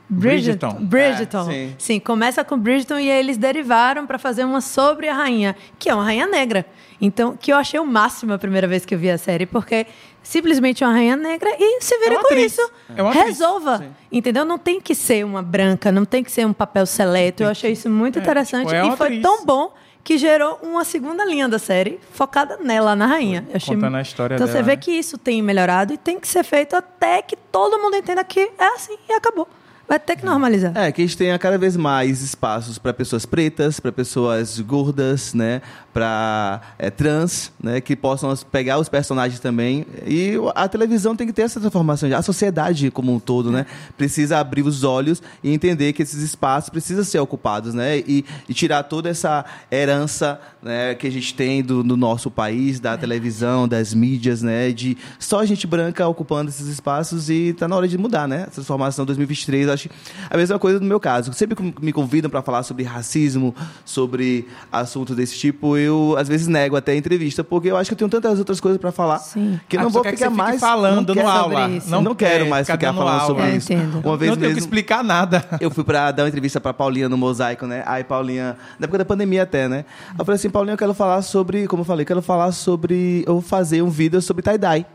Bridgerton. Bridgerton. É, sim. Sim, começa com Bridgerton e aí eles derivaram para fazer uma sobre a rainha, que é uma rainha negra. Então, que eu achei o máximo a primeira vez que eu vi a série, porque simplesmente uma rainha negra e se vira É com atriz. isso. É uma atriz. Resolva. Entendeu? Não tem que ser uma branca, não tem que ser um papel seleto. Eu achei isso muito É, interessante tipo, é e foi atriz. tão bom que gerou uma segunda linha da série focada nela, na rainha. Eu achei... Contando a história Então você dela, vê né? que isso tem melhorado e tem que ser feito até que todo mundo entenda que é assim e acabou. Vai ter que normalizar. É, que a gente tenha cada vez mais espaços para pessoas pretas, para pessoas gordas, né, para é, trans, né, que possam pegar os personagens também. E a televisão tem que ter essa transformação. A sociedade como um todo, né, precisa abrir os olhos e entender que esses espaços precisam ser ocupados, né, e, e tirar toda essa herança, né, que a gente tem do, do nosso país, da televisão, das mídias, né, de só gente branca ocupando esses espaços e está na hora de mudar, né? A transformação 2023 acho a mesma coisa no meu caso. Sempre que me convidam para falar sobre racismo, sobre assuntos desse tipo, eu às vezes nego até a entrevista, porque eu acho que eu tenho tantas outras coisas para falar Sim. que eu Ah, não vou que ficar mais falando no aula. sobre isso. Não, não quero quer mais ficar falando aula. sobre Eu isso. entendo. Uma vez não tenho que mesmo, explicar nada. eu fui para dar uma entrevista para Paulinha no Mosaico, né? Aí Paulinha, na época da pandemia até, né? Eu falei assim, Paulinha, eu quero falar sobre, como eu falei, eu quero falar sobre, eu vou fazer um vídeo sobre tie-dye.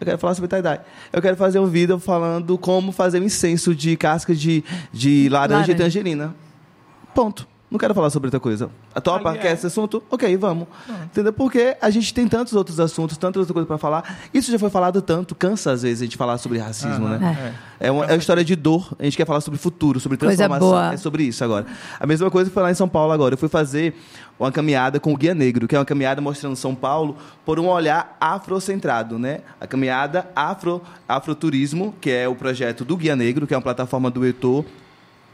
Eu quero falar sobre tie-dye. Eu quero fazer um vídeo falando como fazer um incenso de casca de, de laranja, Laranja. e tangerina. Ponto. Não quero falar sobre outra coisa. A topa? Ali é. Quer esse assunto? Ok, vamos. Entendeu? Porque a gente tem tantos outros assuntos, tantas outras coisas para falar. Isso já foi falado tanto, cansa às vezes a gente falar sobre racismo, né? É uma, é uma história de dor. A gente quer falar sobre futuro, sobre transformação. É sobre isso agora. A mesma coisa foi lá em São Paulo agora. Eu fui fazer uma caminhada com o Guia Negro, que é uma caminhada mostrando São Paulo por um olhar afrocentrado, né? A caminhada afro, Afroturismo, que é o projeto do Guia Negro, que é uma plataforma do Heitor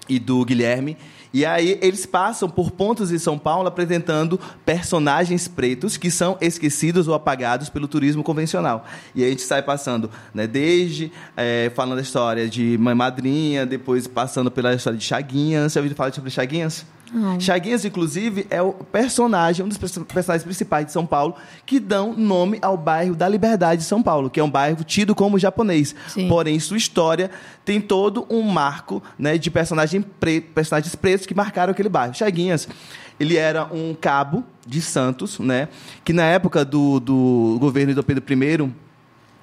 e do Guilherme. E aí eles passam por pontos em São Paulo apresentando personagens pretos que são esquecidos ou apagados pelo turismo convencional. E a gente sai passando, né, desde eh, falando a história de Mãe Madrinha, depois passando pela história de Chaguinhas. Você já ouviu falar sobre Chaguinhas? Chaguinhas, inclusive, é o personagem, um dos perso- personagens principais de São Paulo, que dão nome ao bairro da Liberdade de São Paulo, que é um bairro tido como japonês. Sim. Porém, sua história tem todo um marco né, de personagem personagens pretos que marcaram aquele bairro. Chaguinhas, ele era um cabo de Santos, né, que na época do, do governo do Pedro I,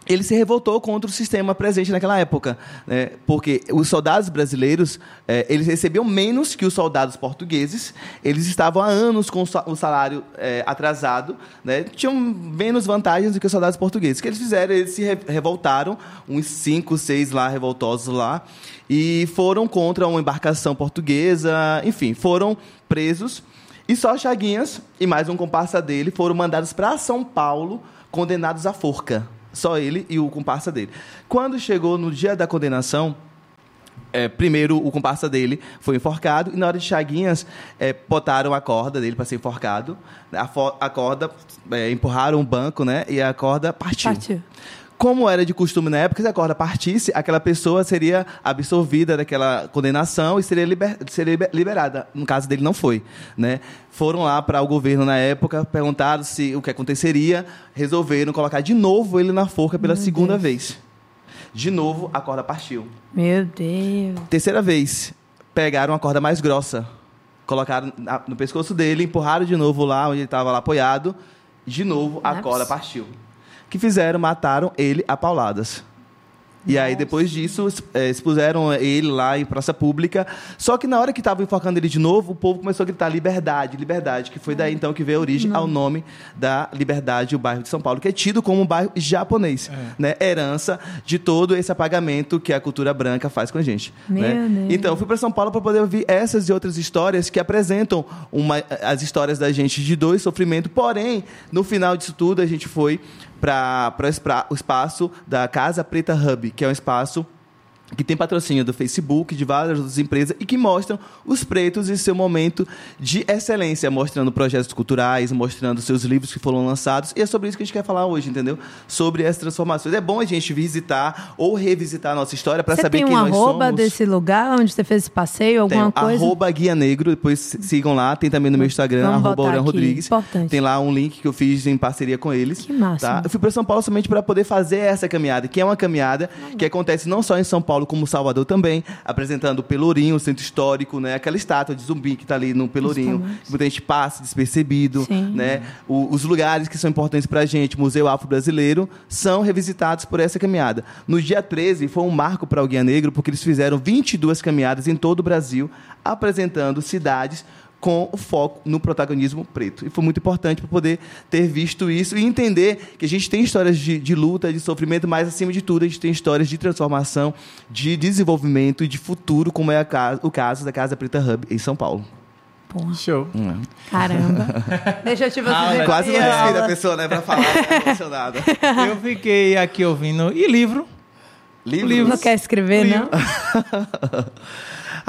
ele se revoltou contra o sistema presente naquela época, né? porque os soldados brasileiros eh, eles recebiam menos que os soldados portugueses, eles estavam há anos com o sa- o salário eh, atrasado, né? tinham menos vantagens do que os soldados portugueses. O que eles fizeram? Eles se re- revoltaram, uns cinco, seis lá revoltosos lá, e foram contra uma embarcação portuguesa, enfim, foram presos. E só Chaguinhas e mais um comparsa dele foram mandados para São Paulo, condenados à forca. Só ele e o comparsa dele. Quando chegou no dia da condenação, é, primeiro o comparsa dele foi enforcado e na hora de Chaguinhas é, botaram a corda dele para ser enforcado. A, fo- a corda, é, empurraram o banco, né? E a corda partiu. Partiu. Como era de costume na época, se a corda partisse, aquela pessoa seria absolvida daquela condenação e seria, liber- seria liber- liberada. No caso dele, não foi. Né? Foram lá para o governo na época, perguntaram se o que aconteceria, resolveram colocar de novo ele na forca pela Meu segunda Deus. vez. De novo, a corda partiu. Meu Deus. Terceira vez, pegaram a corda mais grossa, colocaram no pescoço dele, empurraram de novo lá onde ele estava lá apoiado, de novo a corda partiu. Que fizeram? Mataram ele a pauladas. E aí, depois disso, eh, expuseram ele lá em praça pública. Só que na hora que estavam enfocando ele de novo, o povo começou a gritar liberdade, liberdade. Que foi daí, então, que veio a origem ao nome da Liberdade, o bairro de São Paulo, que é tido como um bairro japonês. Né? Herança de todo esse apagamento que a cultura branca faz com a gente. Né? Então, eu fui para São Paulo para poder ouvir essas e outras histórias que apresentam uma- as histórias da gente de dor e sofrimento. Porém, no final disso tudo, a gente foi para o espaço da Casa Preta Hub, que é um espaço que tem patrocínio do Facebook, de várias outras empresas, e que mostram os pretos em seu momento de excelência, mostrando projetos culturais, mostrando seus livros que foram lançados, e é sobre isso que a gente quer falar hoje, entendeu? Sobre essas transformações. É bom a gente visitar ou revisitar a nossa história para saber tem quem um nós arroba somos. desse lugar onde você fez esse passeio, alguma Tem coisa? arroba Guia Negro, depois sigam lá. Tem também no meu Instagram, Vamos arroba Aurélio. Rodrigues. Importante. Tem lá um link que eu fiz em parceria com eles. Que máximo. Tá? Eu fui para São Paulo somente para poder fazer essa caminhada, que é uma caminhada que acontece não só em São Paulo, como Salvador também, apresentando o Pelourinho, o centro histórico, né? aquela estátua de zumbi que está ali no Pelourinho. Que Muita gente passa despercebido. Sim. Né? O- os lugares que são importantes para a gente, Museu Afro-Brasileiro, são revisitados por essa caminhada. No dia 13, foi um marco para o Guia Negro, porque eles fizeram 22 caminhadas em todo o Brasil, apresentando cidades com o foco no protagonismo preto. E foi muito importante para poder ter visto isso e entender que a gente tem histórias de, de luta, de sofrimento, mas acima de tudo a gente tem histórias de transformação, de desenvolvimento e de futuro, como é a ca- o caso da Casa Preta Hub em São Paulo. Porra, Show. caramba. Deixa eu te você. Ah, Quase não aula. a pessoa, né, para falar, tá emocionada. Eu fiquei aqui ouvindo. E livro? Livros? Não quer escrever, não?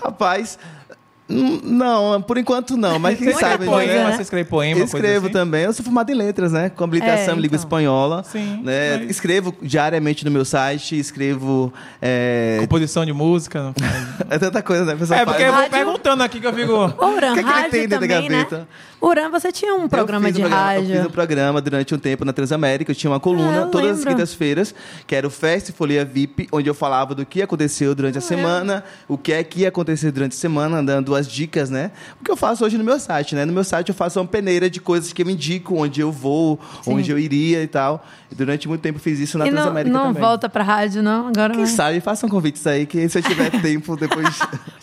Rapaz, hum, não, por enquanto não, mas quem sabe... né? poema, né? você escreve poema, Eu coisa escrevo assim? também. Eu sou formado em letras, né? Com habilitação É, em língua então. espanhola. Sim, né? mas- Escrevo diariamente no meu site, escrevo. É, Composição de música. É tanta coisa, né? A pessoa É, porque eu faz. vou Rádio- perguntando aqui que eu fico. O que é que ele tem dentro da também, né? Uran, você tinha um programa eu de um programa, rádio. Eu fiz um programa durante um tempo na Transamérica. Eu tinha uma coluna eu todas as lembro. quintas-feiras, que era o Fest Folia VIP, onde eu falava do que aconteceu durante a semana, o que é que ia acontecer durante a semana, dando as dicas, né? O que eu faço hoje no meu site, né? No meu site eu faço uma peneira de coisas que eu me indico, onde eu vou, Sim. onde eu iria e tal. Durante muito tempo eu fiz isso na e não, Transamérica não também. volta pra rádio, não? Agora Quem vai. sabe, façam convites aí, que se eu tiver tempo depois.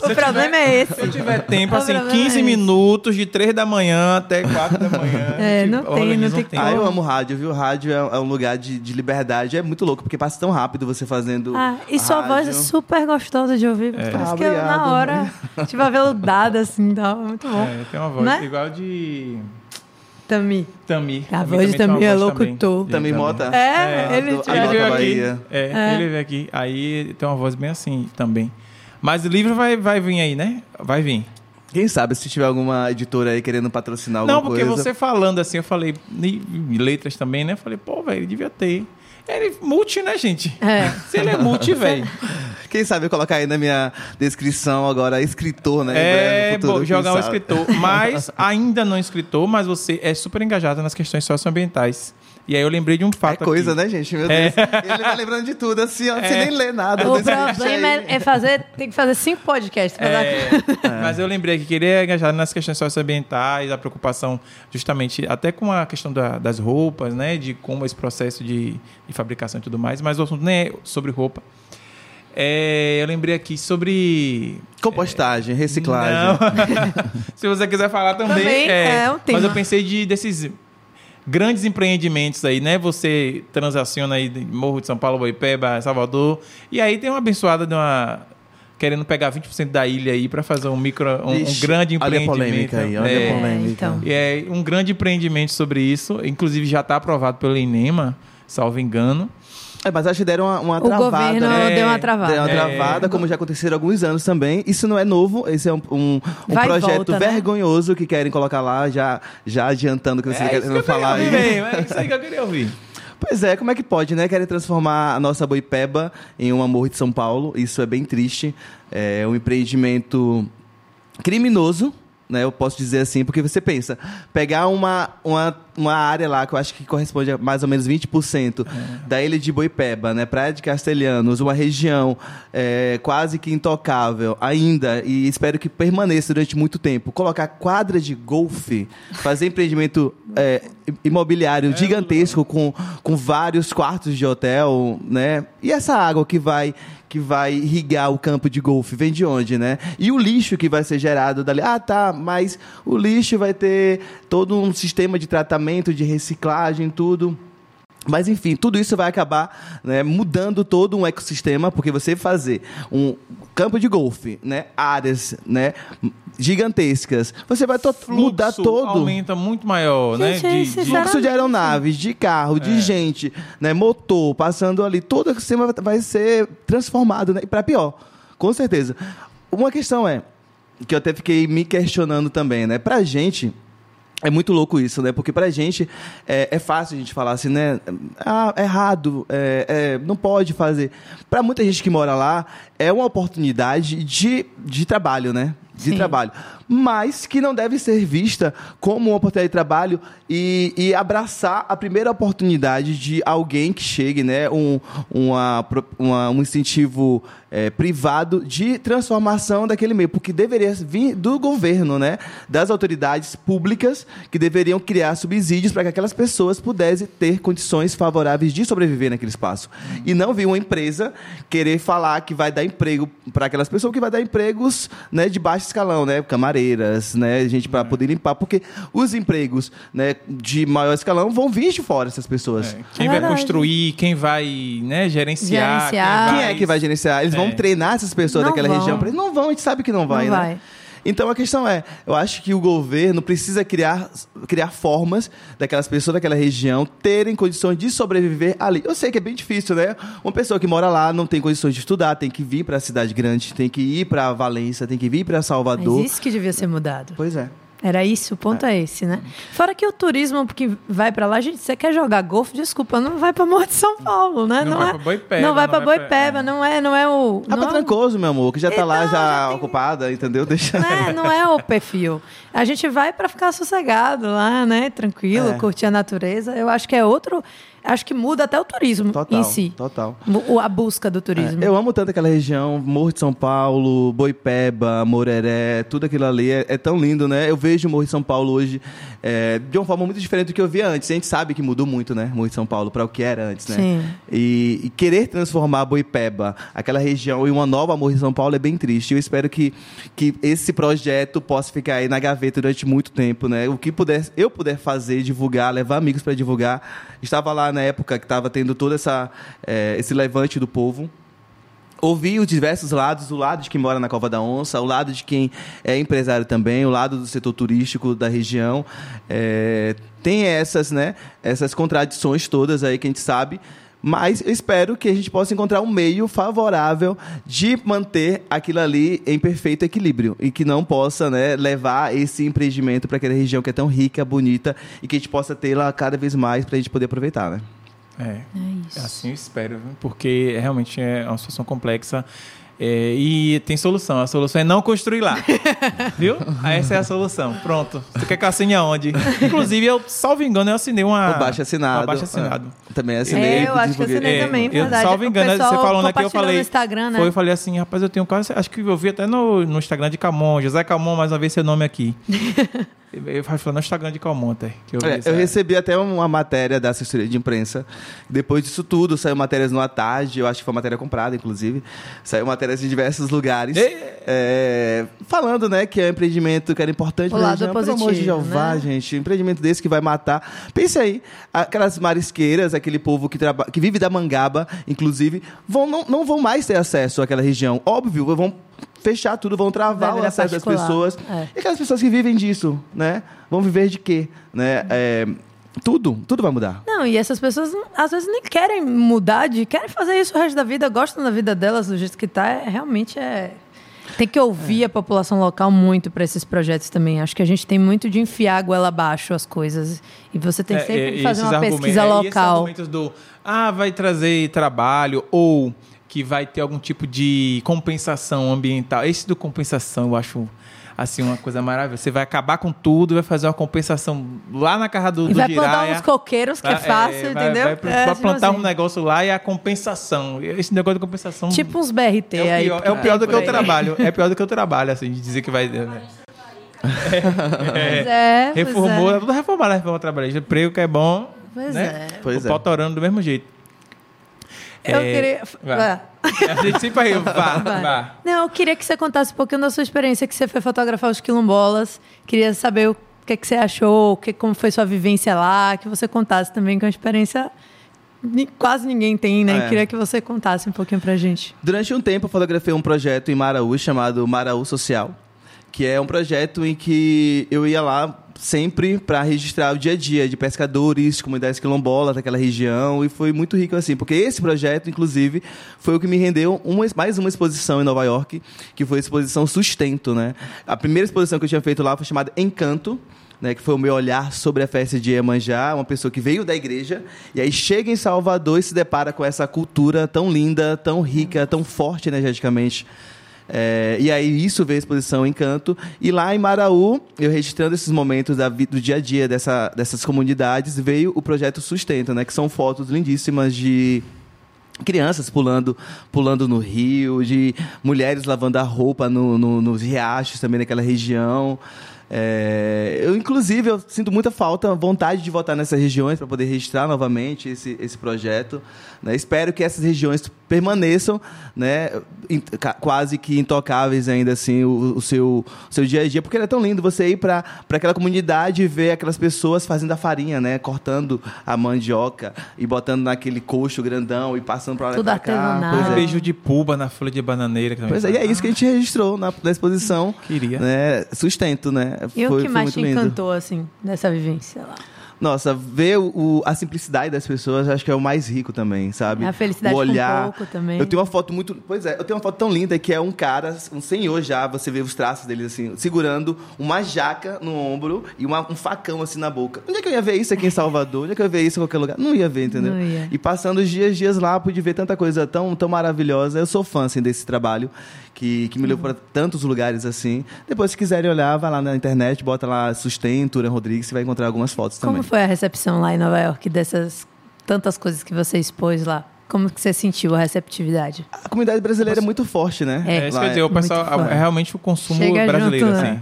O problema é esse. Se eu tiver tempo, O assim, problema 15 é minutos, de 3 da manhã até 4 da manhã. É, não tem, não tem tempo. ah, eu amo rádio, viu? Rádio é, é um lugar de, de liberdade. É muito louco, porque passa tão rápido você fazendo. Ah, e sua voz é rádio. super gostosa de ouvir. Por isso Ah, que eu, na hora, tive aveludada, assim, tal. Muito bom. É, tem uma voz Né? igual de Tami. Tami. A Tami voz de Tami é locutor. Também Mota? É, ele do- tinha- Ele Adota veio aqui. Bahia. É, É. ele veio aqui. Aí tem uma voz bem assim também. Mas o livro vai, vai vir aí, né? Vai vir. Quem sabe se tiver alguma editora aí querendo patrocinar alguma Não, porque coisa. você falando assim, eu falei, e letras também, né? Eu falei, pô, velho, ele devia ter. Ele multi, né, gente? É. Se ele é multi, velho. Quem sabe eu colocar aí na minha descrição agora, escritor, né? É, futuro, bom, jogar um escritor. Mas, ainda não escritor, mas você é super engajado nas questões socioambientais. E aí eu lembrei de um É fato coisa, aqui. né, gente? Meu É. Deus. Ele vai lembrando de tudo, assim, ó, sem É. nem ler nada. O problema é, é fazer. Tem que fazer cinco podcasts pra dar. É, Mas eu lembrei aqui que ele é engajado nas questões socioambientais, a preocupação justamente até com a questão da- das roupas, né? De como esse processo de, de fabricação e tudo mais. Mas o assunto nem é sobre roupa. É, eu lembrei aqui sobre Compostagem, reciclagem. Não. Se você quiser falar também. Também é um tema. Mas eu pensei de, desses grandes empreendimentos aí, né? Você transaciona aí de Morro de São Paulo, Boipeba, Salvador. E aí tem uma abençoada de uma. Querendo pegar 20% da ilha aí para fazer um micro. Um, um Ixi, grande olha a empreendimento. polêmica aí, olha a É, polêmica. então. e é um grande empreendimento sobre isso. Inclusive já está aprovado pelo INEMA, salvo engano. É, mas acho que deram uma, uma O travada, governo né? deu uma É, travada. Deu uma É. travada, como já aconteceram há alguns anos também. Isso não é novo, esse é um, um, um projeto volta, né? vergonhoso que querem colocar lá, já, já adiantando o que você é quer que eu falar queria aí. ouvir, mesmo, é isso aí que eu queria ouvir. Pois é, como é que pode, né? Querem transformar a nossa Boipeba em um amor de São Paulo. Isso é bem triste. É um empreendimento criminoso, né? Eu posso dizer assim, porque você pensa, pegar uma, uma, uma área lá que eu acho que corresponde a mais ou menos 20% da ilha de Boipeba, né? Praia de Castelhanos, uma região é, quase que intocável ainda, e espero que permaneça durante muito tempo. Colocar quadra de golfe, fazer empreendimento é, imobiliário gigantesco com, com vários quartos de hotel, né? E essa água que vai que vai irrigar o campo de golfe vem de onde, né? E o lixo que vai ser gerado dali. Ah, tá, mas o lixo vai ter todo um sistema de tratamento, de reciclagem, tudo. Mas enfim, tudo isso vai acabar né, mudando todo um ecossistema, porque você fazer um campo de golfe, né, áreas né, gigantescas, você vai to- mudar Fluxo todo aumenta muito maior, né? Gente, De, de- sinceramente, fluxo de aeronaves, de carro, É. de gente, né, motor, passando ali, todo o ecossistema vai ser transformado, né, para pior, com certeza. Uma questão é que eu até fiquei me questionando também, né, pra gente é muito louco isso, né? Porque pra gente é, é fácil a gente falar assim, né? Ah, é errado, é, é, não pode fazer. Pra muita gente que mora lá, é uma oportunidade de, de trabalho, né? De Sim. trabalho. Mas que não deve ser vista como uma oportunidade de trabalho e, e abraçar a primeira oportunidade de alguém que chegue, né? Um, uma, uma- um incentivo é, privado de transformação daquele meio. Porque deveria vir do governo, né? Das autoridades públicas que deveriam criar subsídios para que aquelas pessoas pudessem ter condições favoráveis de sobreviver naquele espaço. E não vir uma empresa querer falar que vai dar emprego para aquelas pessoas, que vai dar empregos né, debaixo baixo escalão, né? Camareiras, né? Gente para poder limpar, porque os empregos, né, de maior escalão vão vir de fora essas pessoas. É, Quem É vai verdade. construir, quem vai né, gerenciar. Gerenciar. Quem é que vai gerenciar? Eles vão É. treinar essas pessoas Não daquela vão. região? pra- Não vão, a gente sabe que não vai, Não né? vai. Então a questão é, eu acho que o governo precisa criar, criar formas daquelas pessoas daquela região terem condições de sobreviver ali. Eu sei que é bem difícil, né? Uma pessoa que mora lá não tem condições de estudar, tem que vir para a cidade grande, tem que ir para Valência, tem que vir para Mas Salvador. isso que devia ser mudado. Pois é. Era isso, o ponto é. esse, né? Fora que o turismo que vai pra lá, gente, você quer jogar golfe, desculpa, não vai pra Morro de São Paulo, né? Não vai é, pra Boipeba, Não vai não pra vai pra- Boipeba, não é, não é o... Ah, não é o- Trancoso, meu amor, que já tá lá Então, já, já tem- ocupada, entendeu? Deixa. É, não é o perfil. A gente vai pra ficar sossegado lá, né? Tranquilo, É. curtir a natureza. Eu acho que é outro. Acho que muda até o turismo Total, em si. total. O- A busca do turismo. É, eu amo tanto aquela região, Morro de São Paulo, Boipeba, Moreré, tudo aquilo ali é, é tão lindo, né? Eu vejo o Morro de São Paulo hoje é, de uma forma muito diferente do que eu via antes. A gente sabe que mudou muito, né? Morro de São Paulo para o que era antes, né? Sim. E, e querer transformar Boipeba, aquela região, em uma nova Morro de São Paulo é bem triste. Eu espero que, que esse projeto possa ficar aí na gaveta durante muito tempo, né? O que puder, eu puder fazer, divulgar, levar amigos para divulgar. Estava lá na época que estava tendo todo essa, eh, esse levante do povo ouvir os diversos lados, o lado de quem mora na Cova da Onça, o lado de quem é empresário também, o lado do setor turístico da região. É, tem essas, né, essas contradições todas aí que a gente sabe, mas eu espero que a gente possa encontrar um meio favorável de manter aquilo ali em perfeito equilíbrio e que não possa né, levar esse empreendimento para aquela região que é tão rica, bonita e que a gente possa tê-la cada vez mais para a gente poder aproveitar, né? É. É isso. Assim eu espero, porque realmente é uma situação complexa. É, e tem solução. A solução é não construir lá. Viu? Essa é a solução. Pronto. Você quer que eu assine aonde? Inclusive, eu, salvo engano, eu assinei uma. O baixo assinado. Uma baixa assinado. É, também assinei. É, eu acho que divulguei. assinei É, também, eu, verdade. salvo engano, você falando aqui, eu falei. no Instagram, né? Foi, eu falei assim, rapaz, eu tenho quase. Acho que eu vi até no, no Instagram de Camon, José Camon, mais uma vez seu nome aqui. eu falei no Instagram de Camon, até. Que eu, vi É, eu recebi até uma matéria da assessoria de imprensa. Depois disso tudo, saiu matérias no à tarde, eu acho que foi matéria comprada, inclusive. Saiu matérias de diversos lugares. É. falando, né, que é um empreendimento que era importante O pra lado região. Pelo amor de positivo, Jeová, né? gente. Um empreendimento desse que vai matar. Pense aí, aquelas marisqueiras, aquele povo que, traba... que vive da mangaba, inclusive, vão, não, não vão mais ter acesso àquela região. Óbvio, vão fechar tudo, vão travar o acesso das pessoas. É. E aquelas pessoas que vivem disso, né? Vão viver de quê? Né? É, tudo, tudo vai mudar. Não, e essas pessoas às vezes nem querem mudar, de, querem fazer isso o resto da vida, gostam da vida delas do jeito que tá. É, realmente é. Tem que ouvir a população local muito para esses projetos também. Acho que a gente tem muito de enfiar a goela abaixo as coisas. E você tem É, sempre é, que fazer esses uma pesquisa é, e esses local. argumentos do, ah, vai trazer trabalho, ou que vai ter algum tipo de compensação ambiental. Esse do compensação eu acho assim uma coisa maravilhosa. Você vai acabar com tudo, vai fazer uma compensação lá na casa do, E do vai plantar uns coqueiros, que é Ah, fácil, vai- entendeu? Vai, vai É, plantar um negócio lá e a compensação. Esse negócio de compensação. Tipo uns BRT é o aí. pior, é o que pior do que eu aí. trabalho. É pior do que eu trabalho, assim, de dizer que vai. né? Pois é, pois Reformou, é. é tudo reformar a reforma trabalhista. Emprego que é bom. Pois né? é. Pois o é. pau do mesmo jeito. Eu É, queria. vai. Vai. A gente sempre aí, vá, Vai. vá. Não, eu queria que você contasse um pouquinho da sua experiência que você foi fotografar os quilombolas. Queria saber o que, que você achou, o que, como foi sua vivência lá, que você contasse também, que é uma experiência quase ninguém tem, né? É. Queria que você contasse um pouquinho pra gente. Durante um tempo, eu fotografei um projeto em Maraú chamado Maraú Social, que é um projeto em que eu ia lá sempre para registrar o dia a dia de pescadores, comunidades quilombolas daquela região, e foi muito rico assim, porque esse projeto, inclusive, foi o que me rendeu uma, mais uma exposição em Nova York, que foi a exposição Sustento, né? A primeira exposição que eu tinha feito lá foi chamada Encanto, né, que foi o meu olhar sobre a festa de Iemanjá, uma pessoa que veio da igreja e aí chega em Salvador e se depara com essa cultura tão linda, tão rica, tão forte energeticamente. É, e aí isso veio a exposição Encanto. E lá em Maraú, eu registrando esses momentos da do dia a dia dessa, dessas comunidades, veio o projeto Sustento, né, que são fotos lindíssimas de crianças pulando pulando no rio, de mulheres lavando a roupa no, no- nos riachos também naquela região. É, eu, inclusive, eu sinto muita falta, vontade de voltar nessas regiões para poder registrar novamente esse, esse projeto. Né? Espero que essas regiões permaneçam né, in, quase que intocáveis ainda assim o, o, seu, o seu dia a dia, porque é tão lindo você ir para aquela comunidade e ver aquelas pessoas fazendo a farinha, né, cortando a mandioca e botando naquele coxo grandão e passando para lá Tudo para cá. Pois é. Beijo de puba na folha de bananeira. Pois é, e é isso que a gente registrou na, na exposição. Queria. Né, sustento, né? E foi, o que mais te lindo. encantou, assim, nessa vivência lá? Nossa, ver o, a simplicidade das pessoas acho que é o mais rico também, sabe? A felicidade o olhar. com pouco também. Eu tenho uma foto muito. Pois é, eu tenho uma foto tão linda que é um cara, um senhor já, você vê os traços dele assim, segurando uma jaca no ombro e uma, um facão assim na boca. Onde é que eu ia ver isso aqui em Salvador? Onde é que eu ia ver isso em qualquer lugar? Não ia ver, entendeu? Não ia. E passando os dias, dias lá, pude ver tanta coisa tão, tão maravilhosa. Eu sou fã assim, desse trabalho que, que me levou para tantos lugares assim. Depois, se quiserem olhar, vai lá na internet, bota lá Sustento, Turan Rodrigues, você vai encontrar algumas fotos Como também. foi a recepção lá em Nova York dessas tantas coisas que você expôs lá? Como que você sentiu a receptividade? A comunidade brasileira é muito forte, né? É, É, isso quer dizer, o pessoal é realmente o consumo Chega brasileiro, junto, né? assim.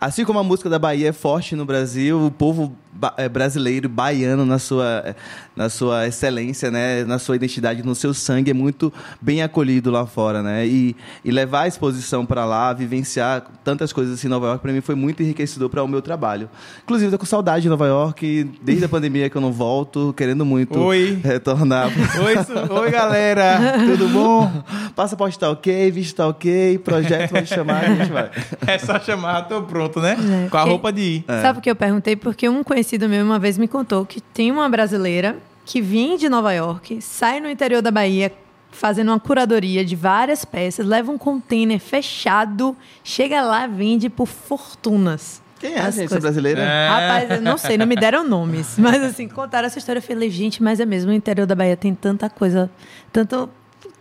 Assim como a música da Bahia é forte no Brasil, o povo ba- eh, brasileiro, baiano, na sua, na sua excelência, né? na sua identidade, no seu sangue, é muito bem acolhido lá fora. Né? E, e levar a exposição para lá, vivenciar tantas coisas assim em Nova York, para mim foi muito enriquecedor para o meu trabalho. Inclusive, estou com saudade de Nova York, desde a pandemia que eu não volto, querendo muito Oi. retornar. Oi, Oi, galera. Tudo bom? Passaporte tá ok, visto tá ok, projeto pode chamar, a gente vai. É só chamar, tô pronto, né? É, Com a porque- roupa de ir. Sabe por que eu perguntei? Porque um conhecido meu uma vez me contou que tem uma brasileira que vinha de Nova York, sai no interior da Bahia fazendo uma curadoria de várias peças, leva um container fechado, chega lá, vende por fortunas. Quem é As a gente coisas. brasileira? É. Rapaz, eu não sei, não me deram nomes. Mas assim, contaram essa história. Eu falei, gente, mas é mesmo, no interior da Bahia tem tanta coisa, tanta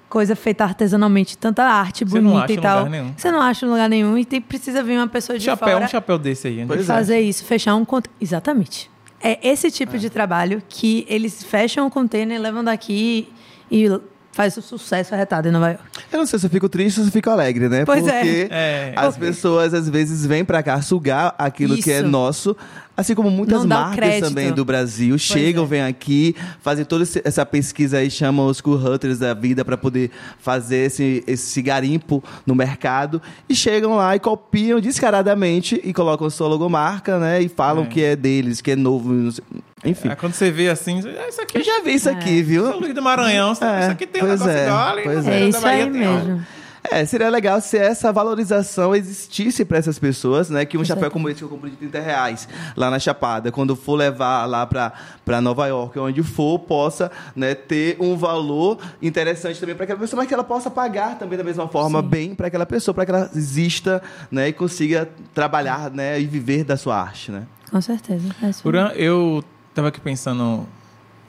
coisa feita artesanalmente, tanta arte Você não bonita acha e em tal. lugar nenhum. Você não acha em lugar nenhum e tem, precisa vir uma pessoa de Chapéu, fora um chapéu desse aí. né? É. fazer isso, fechar um container. Exatamente. É esse tipo de trabalho que eles fecham o container, levam daqui e faz o sucesso arretado em Nova York. Eu não sei se eu fico triste ou se eu fico alegre, né? Pois é. Porque É. as pessoas às vezes vêm pra cá sugar aquilo que é Isso. nosso, assim como muitas marcas também do Brasil chegam, é. vêm aqui, fazem toda essa pesquisa aí, chamam os cool hunters da vida para poder fazer esse, esse garimpo no mercado e chegam lá e copiam descaradamente e colocam sua logomarca, né? E falam É. que é deles, que é novo, não sei- enfim. Aí quando você vê assim, ah, isso aqui Eu já vi isso aqui, viu? São Luís do Maranhão, isso É, aqui tem um pois negócio é, igual ali. pois é. É isso aí tem, ó. É, seria legal se essa valorização existisse para essas pessoas, né? Que um chapéu como esse que eu comprei de 30 reais lá na Chapada, quando for levar lá para Nova York, onde for, possa né, ter um valor interessante também para aquela pessoa, mas que ela possa pagar também da mesma forma bem para aquela pessoa, para que ela exista né, e consiga trabalhar né, e viver da sua arte, né? Com certeza. É isso. Uran, eu tava aqui pensando,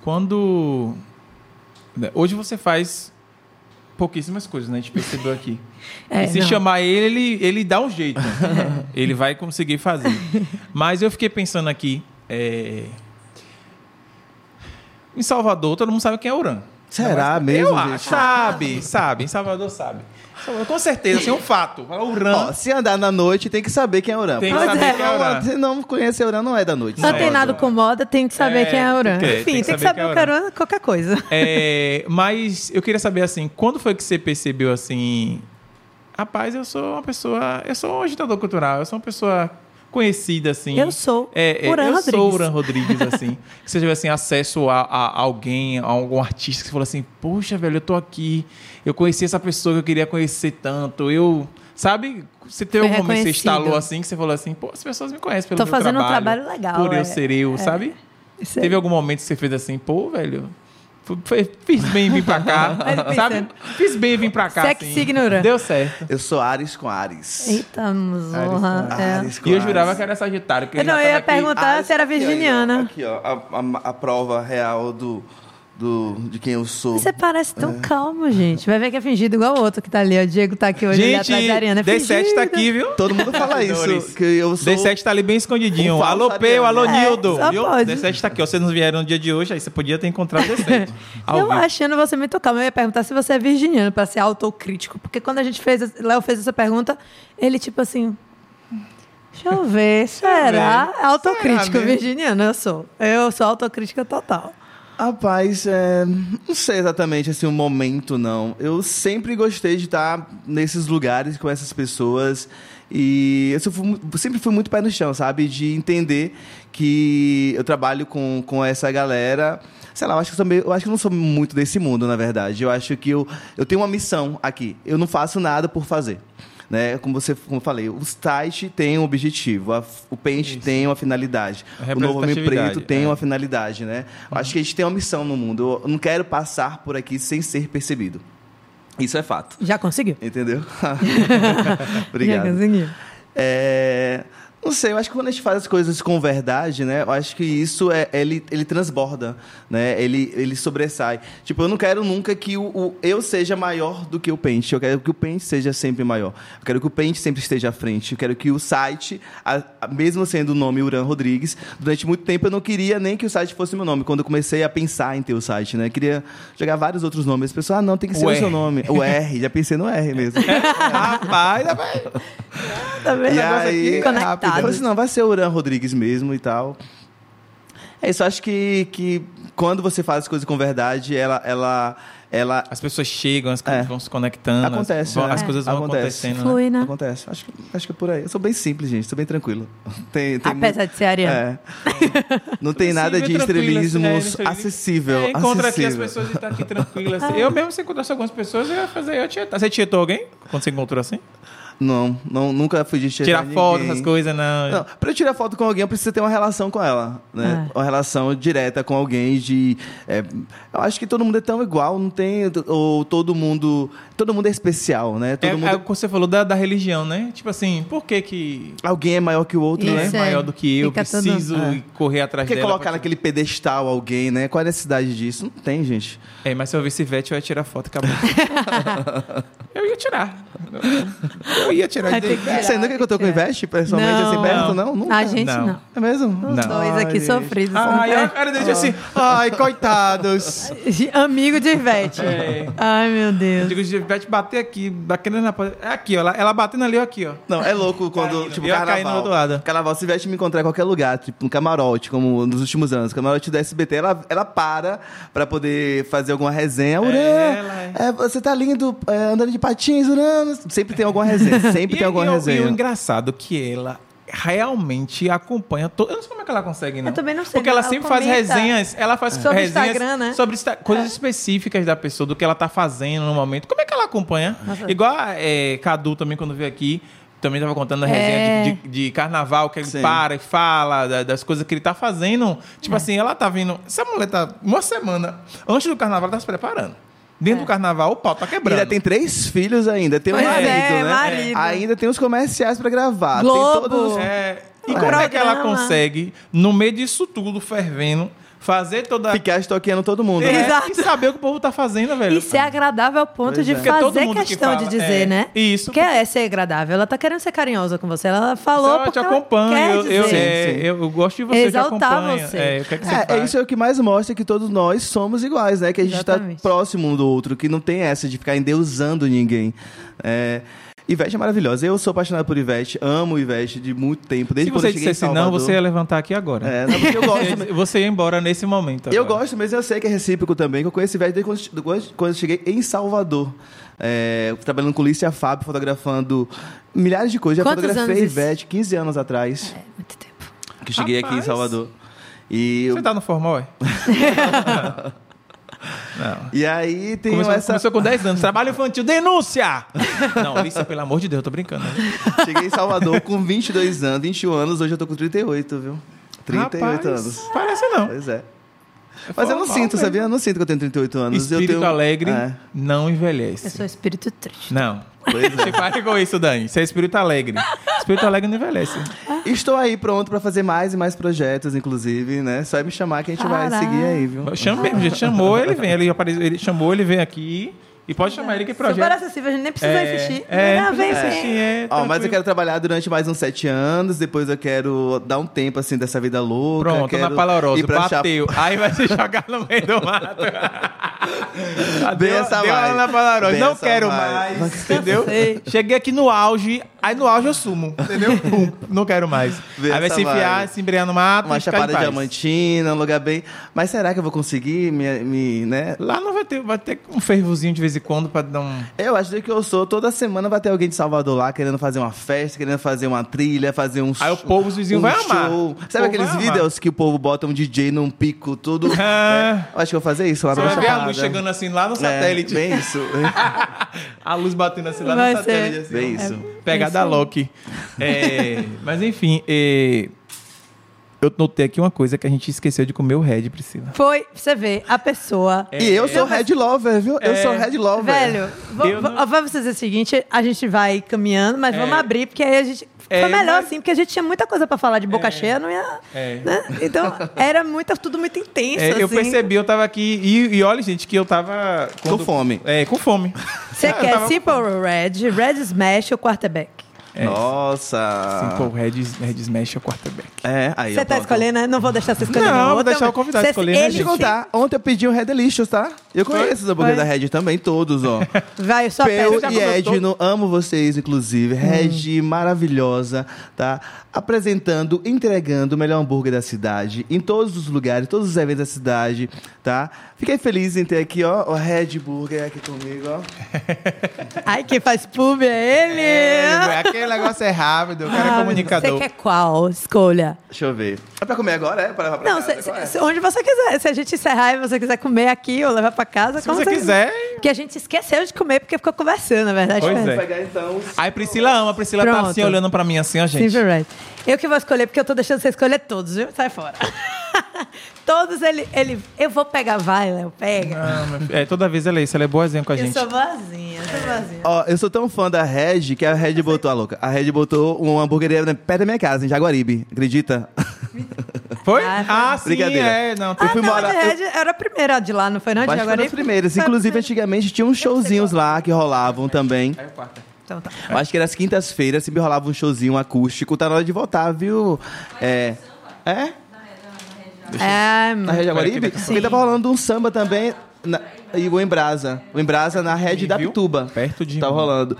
quando... né, Hoje você faz pouquíssimas coisas, né? A gente percebeu aqui. É, e se não. chamar ele, ele, ele dá um jeito. ele vai conseguir fazer. Mas eu fiquei pensando aqui... é, Em Salvador, todo mundo sabe quem é Uran. Será mesmo, Eu acho. Sabe, sabe. Em Salvador, sabe. Com certeza, assim, é um fato. Uran. Ó, se andar na noite, tem que saber quem é Urã. Tem que saber quem é Urã. Se não conhecer Urã, não é da noite. Não É, tem nada é. com moda, tem que saber É, quem é Uran. tem que- Enfim, tem tem que que, saber saber quem é o qualquer coisa. É, mas eu queria saber assim, quando foi que você percebeu assim, rapaz, eu sou uma pessoa, eu sou um agitador cultural, eu sou uma pessoa conhecida assim. Eu sou É, é, Uran eu Rodrigues. sou o Uran Rodrigues, assim. que você teve assim, acesso a, a alguém, a algum artista que você falou assim, poxa, velho, eu tô aqui, eu conheci essa pessoa que eu queria conhecer tanto, eu. Sabe? Você teve algum momento que você estalou assim, que você falou assim, pô, as pessoas me conhecem pelo Tô meu fazendo um trabalho. trabalho legal, Por eu é. ser eu, sabe? Isso aí. Teve algum momento que você fez assim, pô, velho, fiz bem em vir pra cá, sabe? Fiz bem em vir pra cá, Sexy assim. signo. Deu certo. Eu sou Ares com Ares. Eita, zorra. Ares, É. E eu jurava que era Sagitário. que Eu não, eu ia aqui- perguntar Ares se era aqui, ó, virginiana. Aqui, ó, a, a- a prova real do, do, de quem eu sou. Você parece É. tão calmo, gente. Vai ver que é fingido igual o outro que tá ali. O Diego tá aqui hoje ali Gente, atrás da Ariana. É D7 tá fingido. aqui, viu? Todo mundo fala isso, que eu sou... D7 tá ali bem escondidinho. Um alô, Peu, alô. É, Nildo. viu? pode. D7 tá aqui. ó. Vocês não vieram no dia de hoje, aí você podia ter encontrado D7. ao Eu vivo. achando você muito calmo. Eu ia perguntar se você é virginiano pra ser autocrítico. Porque quando a gente fez, Léo fez essa pergunta, ele tipo assim. Deixa eu ver, será? Autocrítico, Será virginiano, eu sou. Eu sou autocrítica total. Rapaz, é, não sei exatamente assim o momento, não. Eu sempre gostei de estar nesses lugares com essas pessoas e eu sempre fui, muito pé no chão, sabe? De entender que eu trabalho com, com essa galera. Sei lá, eu acho, que eu, meio- eu acho que eu não sou muito desse mundo, na verdade. Eu acho que eu, eu tenho uma missão aqui. Eu não faço nada por fazer. Né? Como você como eu falei, o site tem um objetivo, a- o Paint tem uma finalidade, o Novo Homem Preto tem é. uma finalidade, né? Eu acho que a gente tem uma missão no mundo. Eu não quero passar por aqui sem ser percebido. Isso é fato. Já conseguiu? Entendeu? Já Obrigado. conseguiu. É, Não sei, eu acho que quando a gente faz as coisas com verdade, né? Eu acho que isso é, ele, ele transborda, né? Ele, ele sobressai. Tipo, eu não quero nunca que o, o eu seja maior do que o Paint. Eu quero que o Paint seja sempre maior. Eu quero que o Paint sempre esteja à frente. Eu quero que o site, a- a- mesmo sendo o nome Uran Rodrigues, durante muito tempo eu não queria nem que o site fosse meu nome. Quando eu comecei a pensar em ter o site, né? Eu queria jogar vários outros nomes. As pessoas, ah, não, tem que ser O o, seu nome. O R, já pensei no R mesmo. Rapaz, rapaz. Tá vendo? E aí, aqui conectado. Eu falei assim, não, vai ser o Uran Rodrigues mesmo e tal. É isso, acho que, que quando você faz as coisas com verdade, ela, ela, ela As pessoas chegam, as coisas É. vão se conectando. as- Acontece, vão- né? As coisas vão Acontece. acontecendo. né? Flui, né? acontece. Acho, que- acho que é por aí. Eu sou bem simples, gente, sou bem tranquilo. Tem, tem Apesar de ser ariano. É. Não tem nada de tranquilo, estrelismo assim, é, acessível. É, encontra aqui as acessível. pessoas e tá aqui tranquilas. assim. Eu mesmo, se encontrasse algumas pessoas, eu ia fazer. Eu tietar. Você tietou alguém? Quando você encontrou assim? Não, não, nunca fui de Tirar ninguém. foto, essas coisas, não. Não, pra eu tirar foto com alguém, eu preciso ter uma relação com ela, né? É. Uma relação direta com alguém de... é, eu acho que todo mundo é tão igual, não tem... Ou todo mundo... Todo mundo é especial, né? Todo É, mundo... é o que você falou da, da religião, né? Tipo assim, por que que Alguém é maior que o outro, né? Isso é é. maior do que eu? Fica Preciso É. correr atrás Por que dela. colocar pra- naquele pedestal alguém, né? Qual é a necessidade disso? Não tem, gente. É, mas se eu visse Ivete, eu ia tirar foto e acabou. eu ia tirar. Eu ia tirar. Que tirar, Você nunca contou que com o. Ivete, pessoalmente, assim, Não. perto? Não, nunca. A gente Não. não. É mesmo? Os Não. dois Ai, aqui gente. sofridos. Ai, a cara dele assim, ai, coitados. Amigo de Ivete. É. Ai, meu Eu Deus. digo, se Ivete bater aqui, daquele na É aqui, ó. Ela, ela batendo ali, ó, aqui, ó. Não, é louco quando, Caindo. tipo, eu caindo carnaval. do outro lado. Carnaval, se Ivete me encontrar em qualquer lugar, tipo, no camarote, como nos últimos anos, camarote do SBT, ela, ela para pra poder fazer alguma resenha. Uran, ela é, você tá lindo, é, andando de patins, Uran. Sempre tem alguma resenha, sempre tem alguma e, resenha. E o engraçado é que ela realmente acompanha todo. Eu não sei como é que ela consegue, não. Eu também não sei, Porque ela Ela sempre faz resenhas. Ela faz sobre resenhas Instagram, né? sobre esta- coisas específicas da pessoa, do que ela tá fazendo no momento. Como é que ela acompanha? Nossa. Igual a é, Cadu também, quando veio aqui. Também tava contando a resenha É. de, de- de carnaval, que ele Sim. para e fala da- das coisas que ele tá fazendo. Tipo assim, ela tá vindo. Essa mulher tá uma semana antes do carnaval, ela tá se preparando. Dentro do carnaval, o pau tá quebrando. ainda tem três filhos ainda, tem um marido, é, né? marido. Ainda tem os comerciais pra gravar. Globo. Tem todos... É, e Um como é que ela consegue, no meio disso tudo fervendo, fazer toda. Ficar estoqueando todo mundo, É, né? Exato. E saber o que o povo tá fazendo, velho. E ser agradável ao ponto Pois de é. Porque é todo fazer mundo que questão de dizer, é. né? Isso. Que é ser agradável. Ela tá querendo ser carinhosa com você. Ela falou eu porque te acompanho, ela quer eu, eu, dizer. é, Sim, sim. eu- gosto de você, Exaltar você. É, que é que você É, é isso é o que mais mostra que todos nós somos iguais, né? Que a gente está Exatamente. próximo um do outro, que não tem essa de ficar endeusando ninguém. É, Ivete é maravilhosa. Eu sou apaixonado por Ivete, amo Ivete de muito tempo, desde Se quando você eu dissesse não, você ia levantar aqui agora. É, não, porque eu gosto. Você- ia embora nesse momento. Eu agora. gosto, mas eu sei que é recíproco também, que eu conheço Ivete desde quando, quando- eu cheguei em Salvador. É, trabalhando com Lícia Fábio, fotografando milhares de coisas. Já Quantos fotografei anos isso? Ivete 15 anos atrás, É, muito tempo. que eu cheguei aqui em Rapaz. Salvador. E, eu- Você tá no formal, é? não. e aí tem Começou, essa... começou com 10 anos. Trabalho infantil, denúncia! Não, Lícia, pelo amor de Deus, eu tô brincando. né? Cheguei em Salvador com 22 anos, 21 anos, hoje eu tô com 38, viu? 38 Rapaz, anos. Parece não. Pois é. Mas eu não Formal sinto, mesmo. sabia? Eu não sinto que eu tenho 38 anos. Espírito eu tenho... alegre É, não Eu envelhece. sou espírito triste. Não. Pois é. Pare com isso, Dani. Você é espírito alegre. Espírito alegre não envelhece. Estou aí pronto pra fazer mais e mais projetos, inclusive, né? Só é me chamar que a gente vai Caraca. seguir aí, viu? Chama mesmo, gente. Chamou, ele vem. Ele, apareceu, ele chamou, ele vem aqui. E pode chamar ele que Super projeto. acessível, a gente nem precisa insistir. É, não vem, insistir, é, Ó, mas eu quero trabalhar durante mais uns sete anos, depois eu quero dar um tempo, assim, dessa vida louca. Pronto, quero na Palorosa, bateu. Aí vai se jogar no meio do mato. Deu, essa deu vibe. na Palorosa. Não quero vibe. mais, entendeu? Cheguei aqui no auge, Aí no auge eu sumo, entendeu? Pum, não quero mais. Vê aí vai se enfiar, vibe. se embrear no mato Uma chapada diamantina, um lugar bem. Mas será que eu vou conseguir me, me, né? Lá não vai ter, vai ter um fervozinho de vez em quando pra dar um... Eu acho que eu sou, toda semana vai ter alguém de Salvador lá querendo fazer uma festa, querendo fazer uma trilha, fazer um Aí o povo, os vizinhos um vai amar. show. Sabe aqueles vídeos que o povo bota um DJ num pico tudo? Ah. É, eu acho que eu vou fazer isso lá Você na vai ver a luz chegando assim lá no É, satélite. bem isso. A luz batendo assim lá Vai no satélite. ser. Assim, Bem ó. isso. Pegada É aí. Loki. É, mas enfim, é, eu notei aqui uma coisa que a gente esqueceu de comer o Red, Priscila. Foi, você vê, a pessoa. E eu sou Red Lover, viu? Eu É. sou Red Lover. Velho, vou- Eu não- vamos fazer o seguinte: a gente vai caminhando, mas É. vamos abrir, porque aí a gente. É, Foi melhor mas- assim, porque a gente tinha muita coisa pra falar de boca cheia, não ia. É. né? Então, era muito, tudo muito intenso. É, eu assim. percebi, eu tava aqui. E, e olha, gente, que eu tava. Com fome. É, com fome. Você Eu quer tava- Simple Red, Red Smash ou Quarterback? É. Nossa. Simple Red, Red Smash ou quarterback. É, aí Você tá escolhendo, né? Não vou deixar você escolher. Não, não. vou Outra- deixar o convidado Você- escolher, né, Deixa eu gente? contar. Ontem eu pedi um Red Delicious, tá? Eu conheço os hambúrguer da Red também, todos, ó. Vai, eu só Peu e Edno, amo vocês, inclusive. Regi, maravilhosa, tá? Apresentando, entregando o melhor hambúrguer da cidade, em todos os lugares, todos os eventos da cidade, tá? Fiquei feliz em ter aqui, ó, o Red Burger aqui comigo, ó. Ai, quem faz pub é ele. É, aquele negócio é rápido, o cara é Ah, comunicador. Você quer qual? Escolha. Deixa eu ver. É pra comer agora, é? Pra levar pra Não, casa? cê- Qual é? cê- onde você quiser. Se a gente encerrar e você quiser comer aqui ou levar pra casa, Se como você quiser. Porque a gente esqueceu de comer porque ficou conversando, na verdade. Pois. Vou é. pegar então os... Aí Priscila ama, a Priscila tá Pronto. assim olhando pra mim assim, ó, gente. Simple Red. Eu que vou escolher, porque eu tô deixando você escolher todos, viu? Sai fora. todos ele, ele. Eu vou pegar, vai, Léo, pega. Não, é, toda vez ela é isso, ela é boazinha com a eu gente. sou boazinha, eu sou boazinha. Ó, eu sou tão fã da Red que a Red botou, a louca, a Red botou uma hamburgueria perto da minha casa, em Jaguaribe, acredita? Foi? Ah, Ah, sim, Brincadeira. é. Não, Ah, fui não, morar- Red era a primeira de lá, não foi não? De foi Jaguaribe? das primeiras. Foi a Inclusive, antigamente tinha uns showzinhos lá que rolavam também. Aí o quarto. Então tá. Eu acho que era as quintas-feiras, sempre rolava um showzinho acústico. Tá na hora de voltar, viu? É. É? É, Na Rede Jaguaribe? Sim. Porque tava rolando um samba também. na- e o Embrasa. O Embrasa na Rede da Viu? Pituba. Perto de Tava mim. rolando.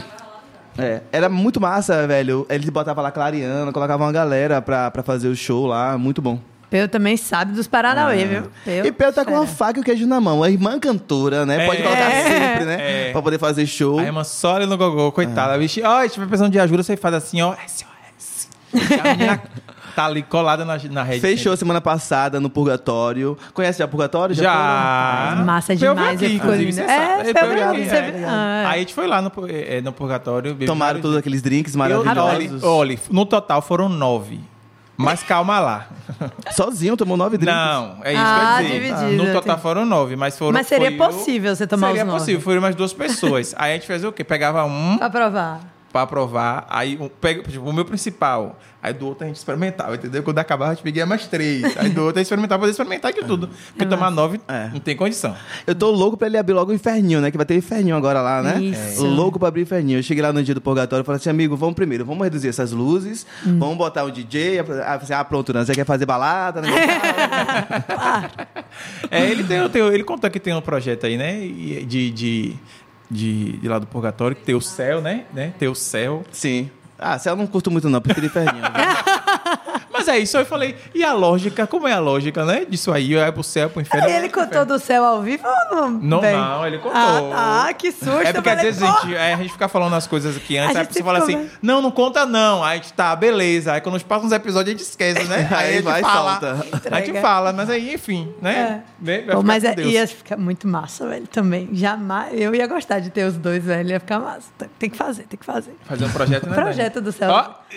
É, era muito massa, velho. Eles botavam lá Clariana, colocavam uma galera pra, pra fazer o show lá. Muito bom. Peu também sabe dos Paranauê, viu? Peu, e Peu tá com uma faca e o queijo na mão. A irmã cantora, né? É. Pode colocar sempre, né? É. Pra poder fazer show. Aí uma só ali no gogô, coitada. A bicha, ó, se tiver precisando de ajuda, você faz assim, ó, SOS. Tá ali colada na, na rede. Fechou semana passada no Purgatório. Conhece já Purgatório? Já. Ai, massa Eu vi demais, aqui, inclusive, É, ligado, aqui, é. viu? Ah, Aí a gente foi lá no, eh, no Purgatório. Tomaram todos aqueles drinks maravilhosos. Olha, no total foram nove. Mas calma lá. Sozinho, tomou nove drinks. Não, é isso Ah, que eu ia dizer. dividido, no total foram nove, mas foram. Mas seria foi possível você tomar Seria os nove. possível, foram mais duas pessoas. aí a gente fazia o quê? Pegava um Pra provar. Pra provar, aí um, pega, tipo, o meu principal, aí do outro a gente experimentava, entendeu? Quando acabava a gente pedia mais três, aí do outro a gente experimentava, poder experimentar de tudo. Porque É tomar nove É. não tem condição. Eu tô louco pra ele abrir logo o inferninho, né? Que vai ter inferninho agora lá, né? Isso. Louco pra abrir o inferninho. Eu cheguei lá no dia do purgatório e falei assim, amigo, vamos primeiro, vamos reduzir essas luzes, Hum. vamos botar um DJ. Ah, ah, pronto, né? Você quer fazer balada, né? É, ele, tem, tem- ele contou que tem um projeto aí, né? De, de, de, de lá do Purgatório, que tem o céu, né? né? Tem o céu. Sim. Ah, céu eu não curto muito não, prefiro inferninho. Mas é isso, aí eu falei, e a lógica? Como é a lógica, né? Disso aí, é pro céu, pro inferno. Aí ele contou do céu ao vivo ou não? Não, bem? não, ele contou. Ah, tá, que susto. É porque às vezes a gente, é, a gente fica falando as coisas aqui antes, A aí gente você fala assim, não, não conta não. Aí a gente tá, beleza. Aí quando nos passa uns episódios a gente esquece, né? Aí a gente vai e fala. solta. A gente fala, mas aí, enfim, né? Vai Pô, mas é, Deus. ia ficar muito massa, velho, também. Jamais. Eu ia gostar de ter os dois, velho. Ia ficar massa. Tem que fazer, tem que fazer. Fazer um projeto, né? Projeto do céu. Ó,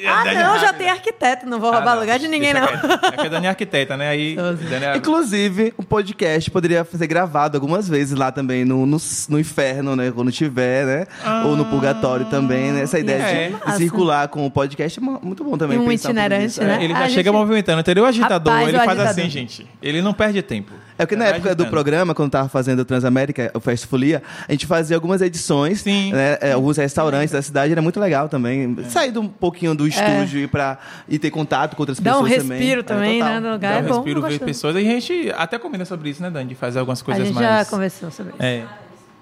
ah, não, já tem arquiteto. Não vou Ah, roubar não, lugar de ninguém, não. É porque a Dani é arquiteta, né? Aí. Dani é- Inclusive, o podcast poderia ser gravado algumas vezes lá também no, no, no inferno, né? Quando tiver, né? Ou no purgatório também, né? Essa ideia é. de, Massa. circular com o podcast é mu- muito bom também. E um itinerante, isso. né? É. Ele A já gente- chega movimentando, entendeu? O agitador, Rapaz, ele o faz agitador. assim, gente. Ele não perde tempo. É porque na Vai época do agitando. programa, quando tava fazendo o Transamérica, o Fast Folia, a gente fazia algumas edições, Sim. né, é, alguns restaurantes da cidade, era muito legal também. Sair de um pouquinho do estúdio e, pra, e ter contato com outras Dá um pessoas também. respiro É, também, total. né? No lugar Dá é um bom. respiro, ver pessoas. E a gente até combina sobre isso, né, Dani? De fazer algumas A coisas gente mais... já conversou sobre isso. É.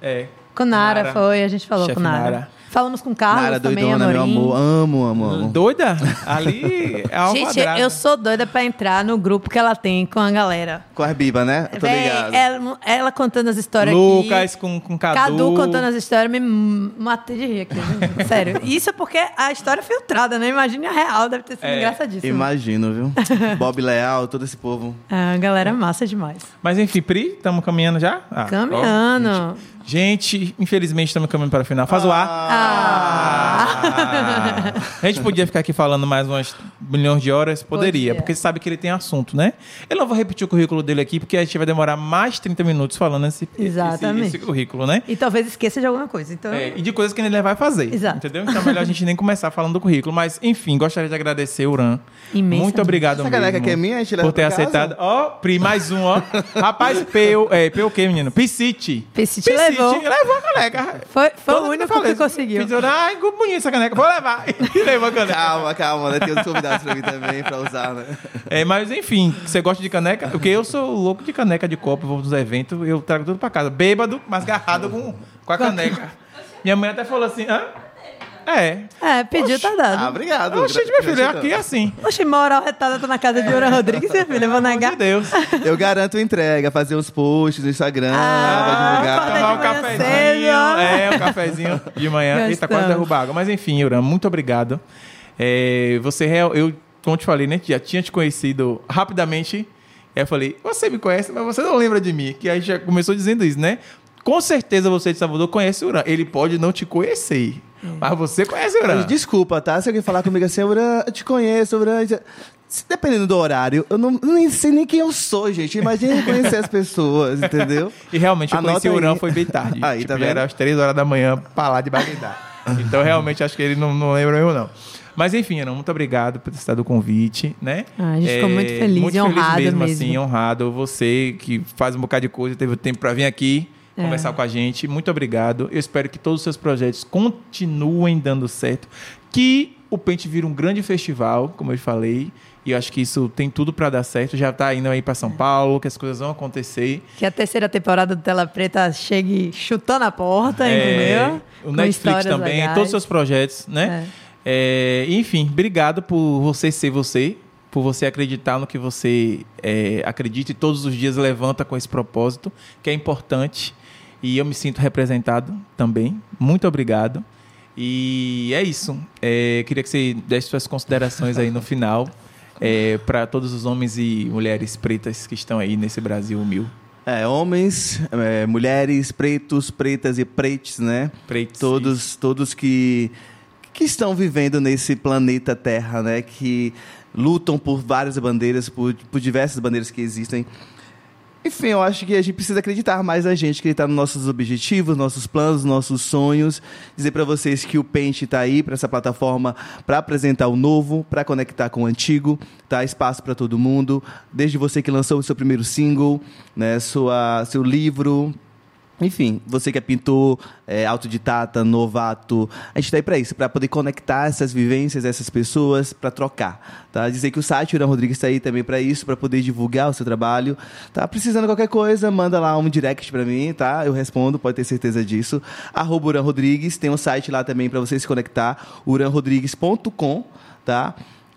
É. Com Nara, Nara. foi, a gente falou Chefe com Nara. Nara. Falamos com o Carlos Nara também, doidona, meu amor. Amo, amo, amo. Doida? Ali é algo Gente, eu sou doida pra entrar no grupo que ela tem com a galera. Com a Biba, né? Tô Véi, ligado. ela, ela contando as histórias Lucas aqui. com, com Cadu. Cadu contando as histórias, me matei de rir aqui. Sério. Isso é porque a história é filtrada, né? Imagine a real, deve ter sido É. engraçadíssimo. Imagino, viu? Bob Leal, todo esse povo. A galera é massa demais. Mas enfim, Pri, estamos caminhando já? Ah, Caminhando. ó, gente, gente, infelizmente estamos caminhando para o final. Faz o ar. Ah. A gente podia ficar aqui falando mais umas milhões de horas? Poderia, Podia. porque sabe que ele tem assunto, né? Eu não vou repetir o currículo dele aqui, porque a gente vai demorar mais 30 minutos falando esse, Exatamente. esse, esse currículo, né? E talvez esqueça de alguma coisa. Então, É, e de coisas que ele vai fazer. Exato. Entendeu? Então é melhor a gente nem começar falando do currículo. Mas, enfim, gostaria de agradecer o Uran. Imensamente. Muito obrigado Essa mesmo. caneca aqui é minha, a gente leva Por ter pra casa? aceitado. Ó, Pri, mais um, ó. Rapaz, Peu. É, Peu o quê, menino? Piscite. Piscite levou. levou a caneca. Foi, foi Todo o mundo único que isso. conseguiu. Fiz, Ai, que bonita essa caneca. Vou levar. E levou a caneca. Calma, calma, né? Tem outros convidados pra mim também, pra usar, né? É, mas enfim, você gosta de caneca? Porque eu sou louco de caneca de copo, vou nos eventos, eu trago tudo pra casa. Bêbado, mas garrado com, com a caneca. Minha mãe até falou assim, hã? É. É, pediu, tá Ah, dado. obrigado. Oxe, meu filho, é Gratidão. aqui é assim. Oxe, moral retada, tô na casa de Ura Rodrigues, minha filha, eu vou Meu negar. Deus. Eu garanto entrega, fazer uns posts no Instagram, Ah, vai divulgar. acordei Tomar um manhã cafezinho. É, um cafezinho de manhã. Eita, Gostamos. quase derrubar água. Mas enfim, Yuran, muito obrigado. É, você, real- eu, como te falei, né? Já tinha te conhecido rapidamente. Aí eu falei, você me conhece, mas você não lembra de mim. Que aí já começou dizendo isso, né? Com certeza você de Salvador conhece o Uran. Ele pode não te conhecer, mas você conhece o Uran. Mas Desculpa, tá? Se alguém falar comigo assim, Uran, eu te conheço, Uran. Se- Dependendo do horário, eu não, nem sei nem quem eu sou, gente. Imagina conhecer as pessoas, entendeu? E realmente eu Anota conheci o Uran aí. foi bem tarde. Aí, tipo, tá vendo? era às três horas da manhã pra lá de Bagdá. então realmente acho que ele não, não lembra mesmo, não. Mas enfim, Ana, muito obrigado por ter citado o convite, né? Ah, a gente ficou muito feliz muito e honrado mesmo, mesmo. assim, honrado. Você que faz um bocado de coisa, teve o tempo para vir aqui É. conversar com a gente. Muito obrigado. Eu espero que todos os seus projetos continuem dando certo. Que o Pente vira um grande festival, como eu falei. E eu acho que isso tem tudo para dar certo. Já tá indo aí para São Paulo, que as coisas vão acontecer. Que a terceira temporada do Tela Preta chegue chutando a porta, É, entendeu? O Com Netflix também, legais. todos os seus projetos, né? É, enfim, obrigado por você ser você, por você acreditar no que você é, acredita e todos os dias levanta com esse propósito, que é importante. E eu me sinto representado também. Muito obrigado. E é isso. É, queria que você desse suas considerações aí no final para todos os homens e mulheres pretas que estão aí nesse Brasil humil. É, homens, é, mulheres, pretos, pretas e pretes, né? Pretos, Todos, todos que, que estão vivendo nesse planeta Terra, né? Que lutam por várias bandeiras, por, por diversas bandeiras que existem. Enfim, eu acho que a gente precisa acreditar mais na gente, acreditar nos nossos objetivos, nossos planos, nossos sonhos. Dizer para vocês que o Paint está aí para essa plataforma para apresentar o novo, para conectar com o antigo, tá? Espaço para todo mundo, desde você que lançou o seu primeiro single, né, sua seu livro, enfim, você que é pintor, é, autodidata, novato, a gente está aí para isso, para poder conectar essas vivências, essas pessoas, para trocar, tá? Dizer que o site Uran Rodrigues está aí também para isso, para poder divulgar o seu trabalho, tá? Precisando de qualquer coisa, manda lá um direct para mim, tá? Eu respondo, pode ter certeza disso. Arroba Uran Rodrigues, tem um site lá também para você se conectar, uranrodrigues.com, tá?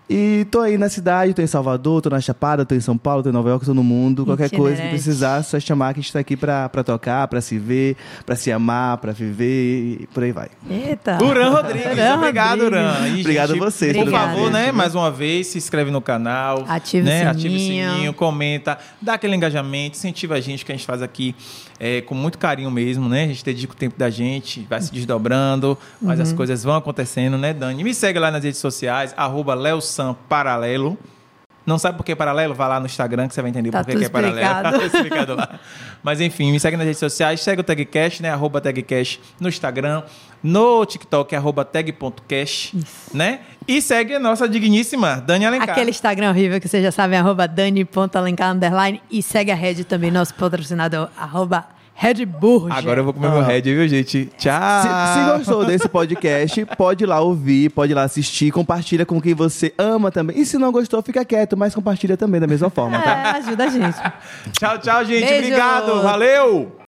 E tô aí na cidade, tô em Salvador, tô na Chapada, tô em São Paulo, tô em Nova York, tô no mundo. Qualquer coisa que precisar, é só chamar que a gente tá aqui pra, pra tocar, pra se ver, pra se amar, pra viver e por aí vai. Eita. Uran Rodrigues, Uran obrigado, Rodrigues. Uran. E, Obrigado gente, a vocês Por favor, né, mais uma vez, se inscreve no canal. Ativa o né, o sininho. sininho, comenta, dá aquele engajamento, incentiva a gente, que a gente faz aqui é, com muito carinho mesmo, né? A gente dedica o tempo da gente, vai se desdobrando, mas Uhum. as coisas vão acontecendo, né, Dani? Me segue lá nas redes sociais, arroba Leosan Paralelo. Não sabe por que paralelo? Vai lá no Instagram que você vai entender Tá por que que é paralelo. Tá explicado lá. Mas enfim, me segue nas redes sociais, segue o TagCast, né? Arroba TagCast no Instagram, no TikTok, arroba tag.cash, né? E segue a nossa digníssima Dani Alencar. Aquele Instagram horrível que vocês já sabem, arroba dani.alencar, underline. E segue a Red também, nosso patrocinador, arroba Red Burger. Agora eu vou comer meu Ah. head, viu, gente? Tchau! Se, se gostou desse podcast, pode ir lá ouvir, pode ir lá assistir, compartilha com quem você ama também. E se não gostou, fica quieto, mas compartilha também da mesma forma, tá? É, ajuda a gente. Tchau, tchau, gente. Beijo. Obrigado. Valeu!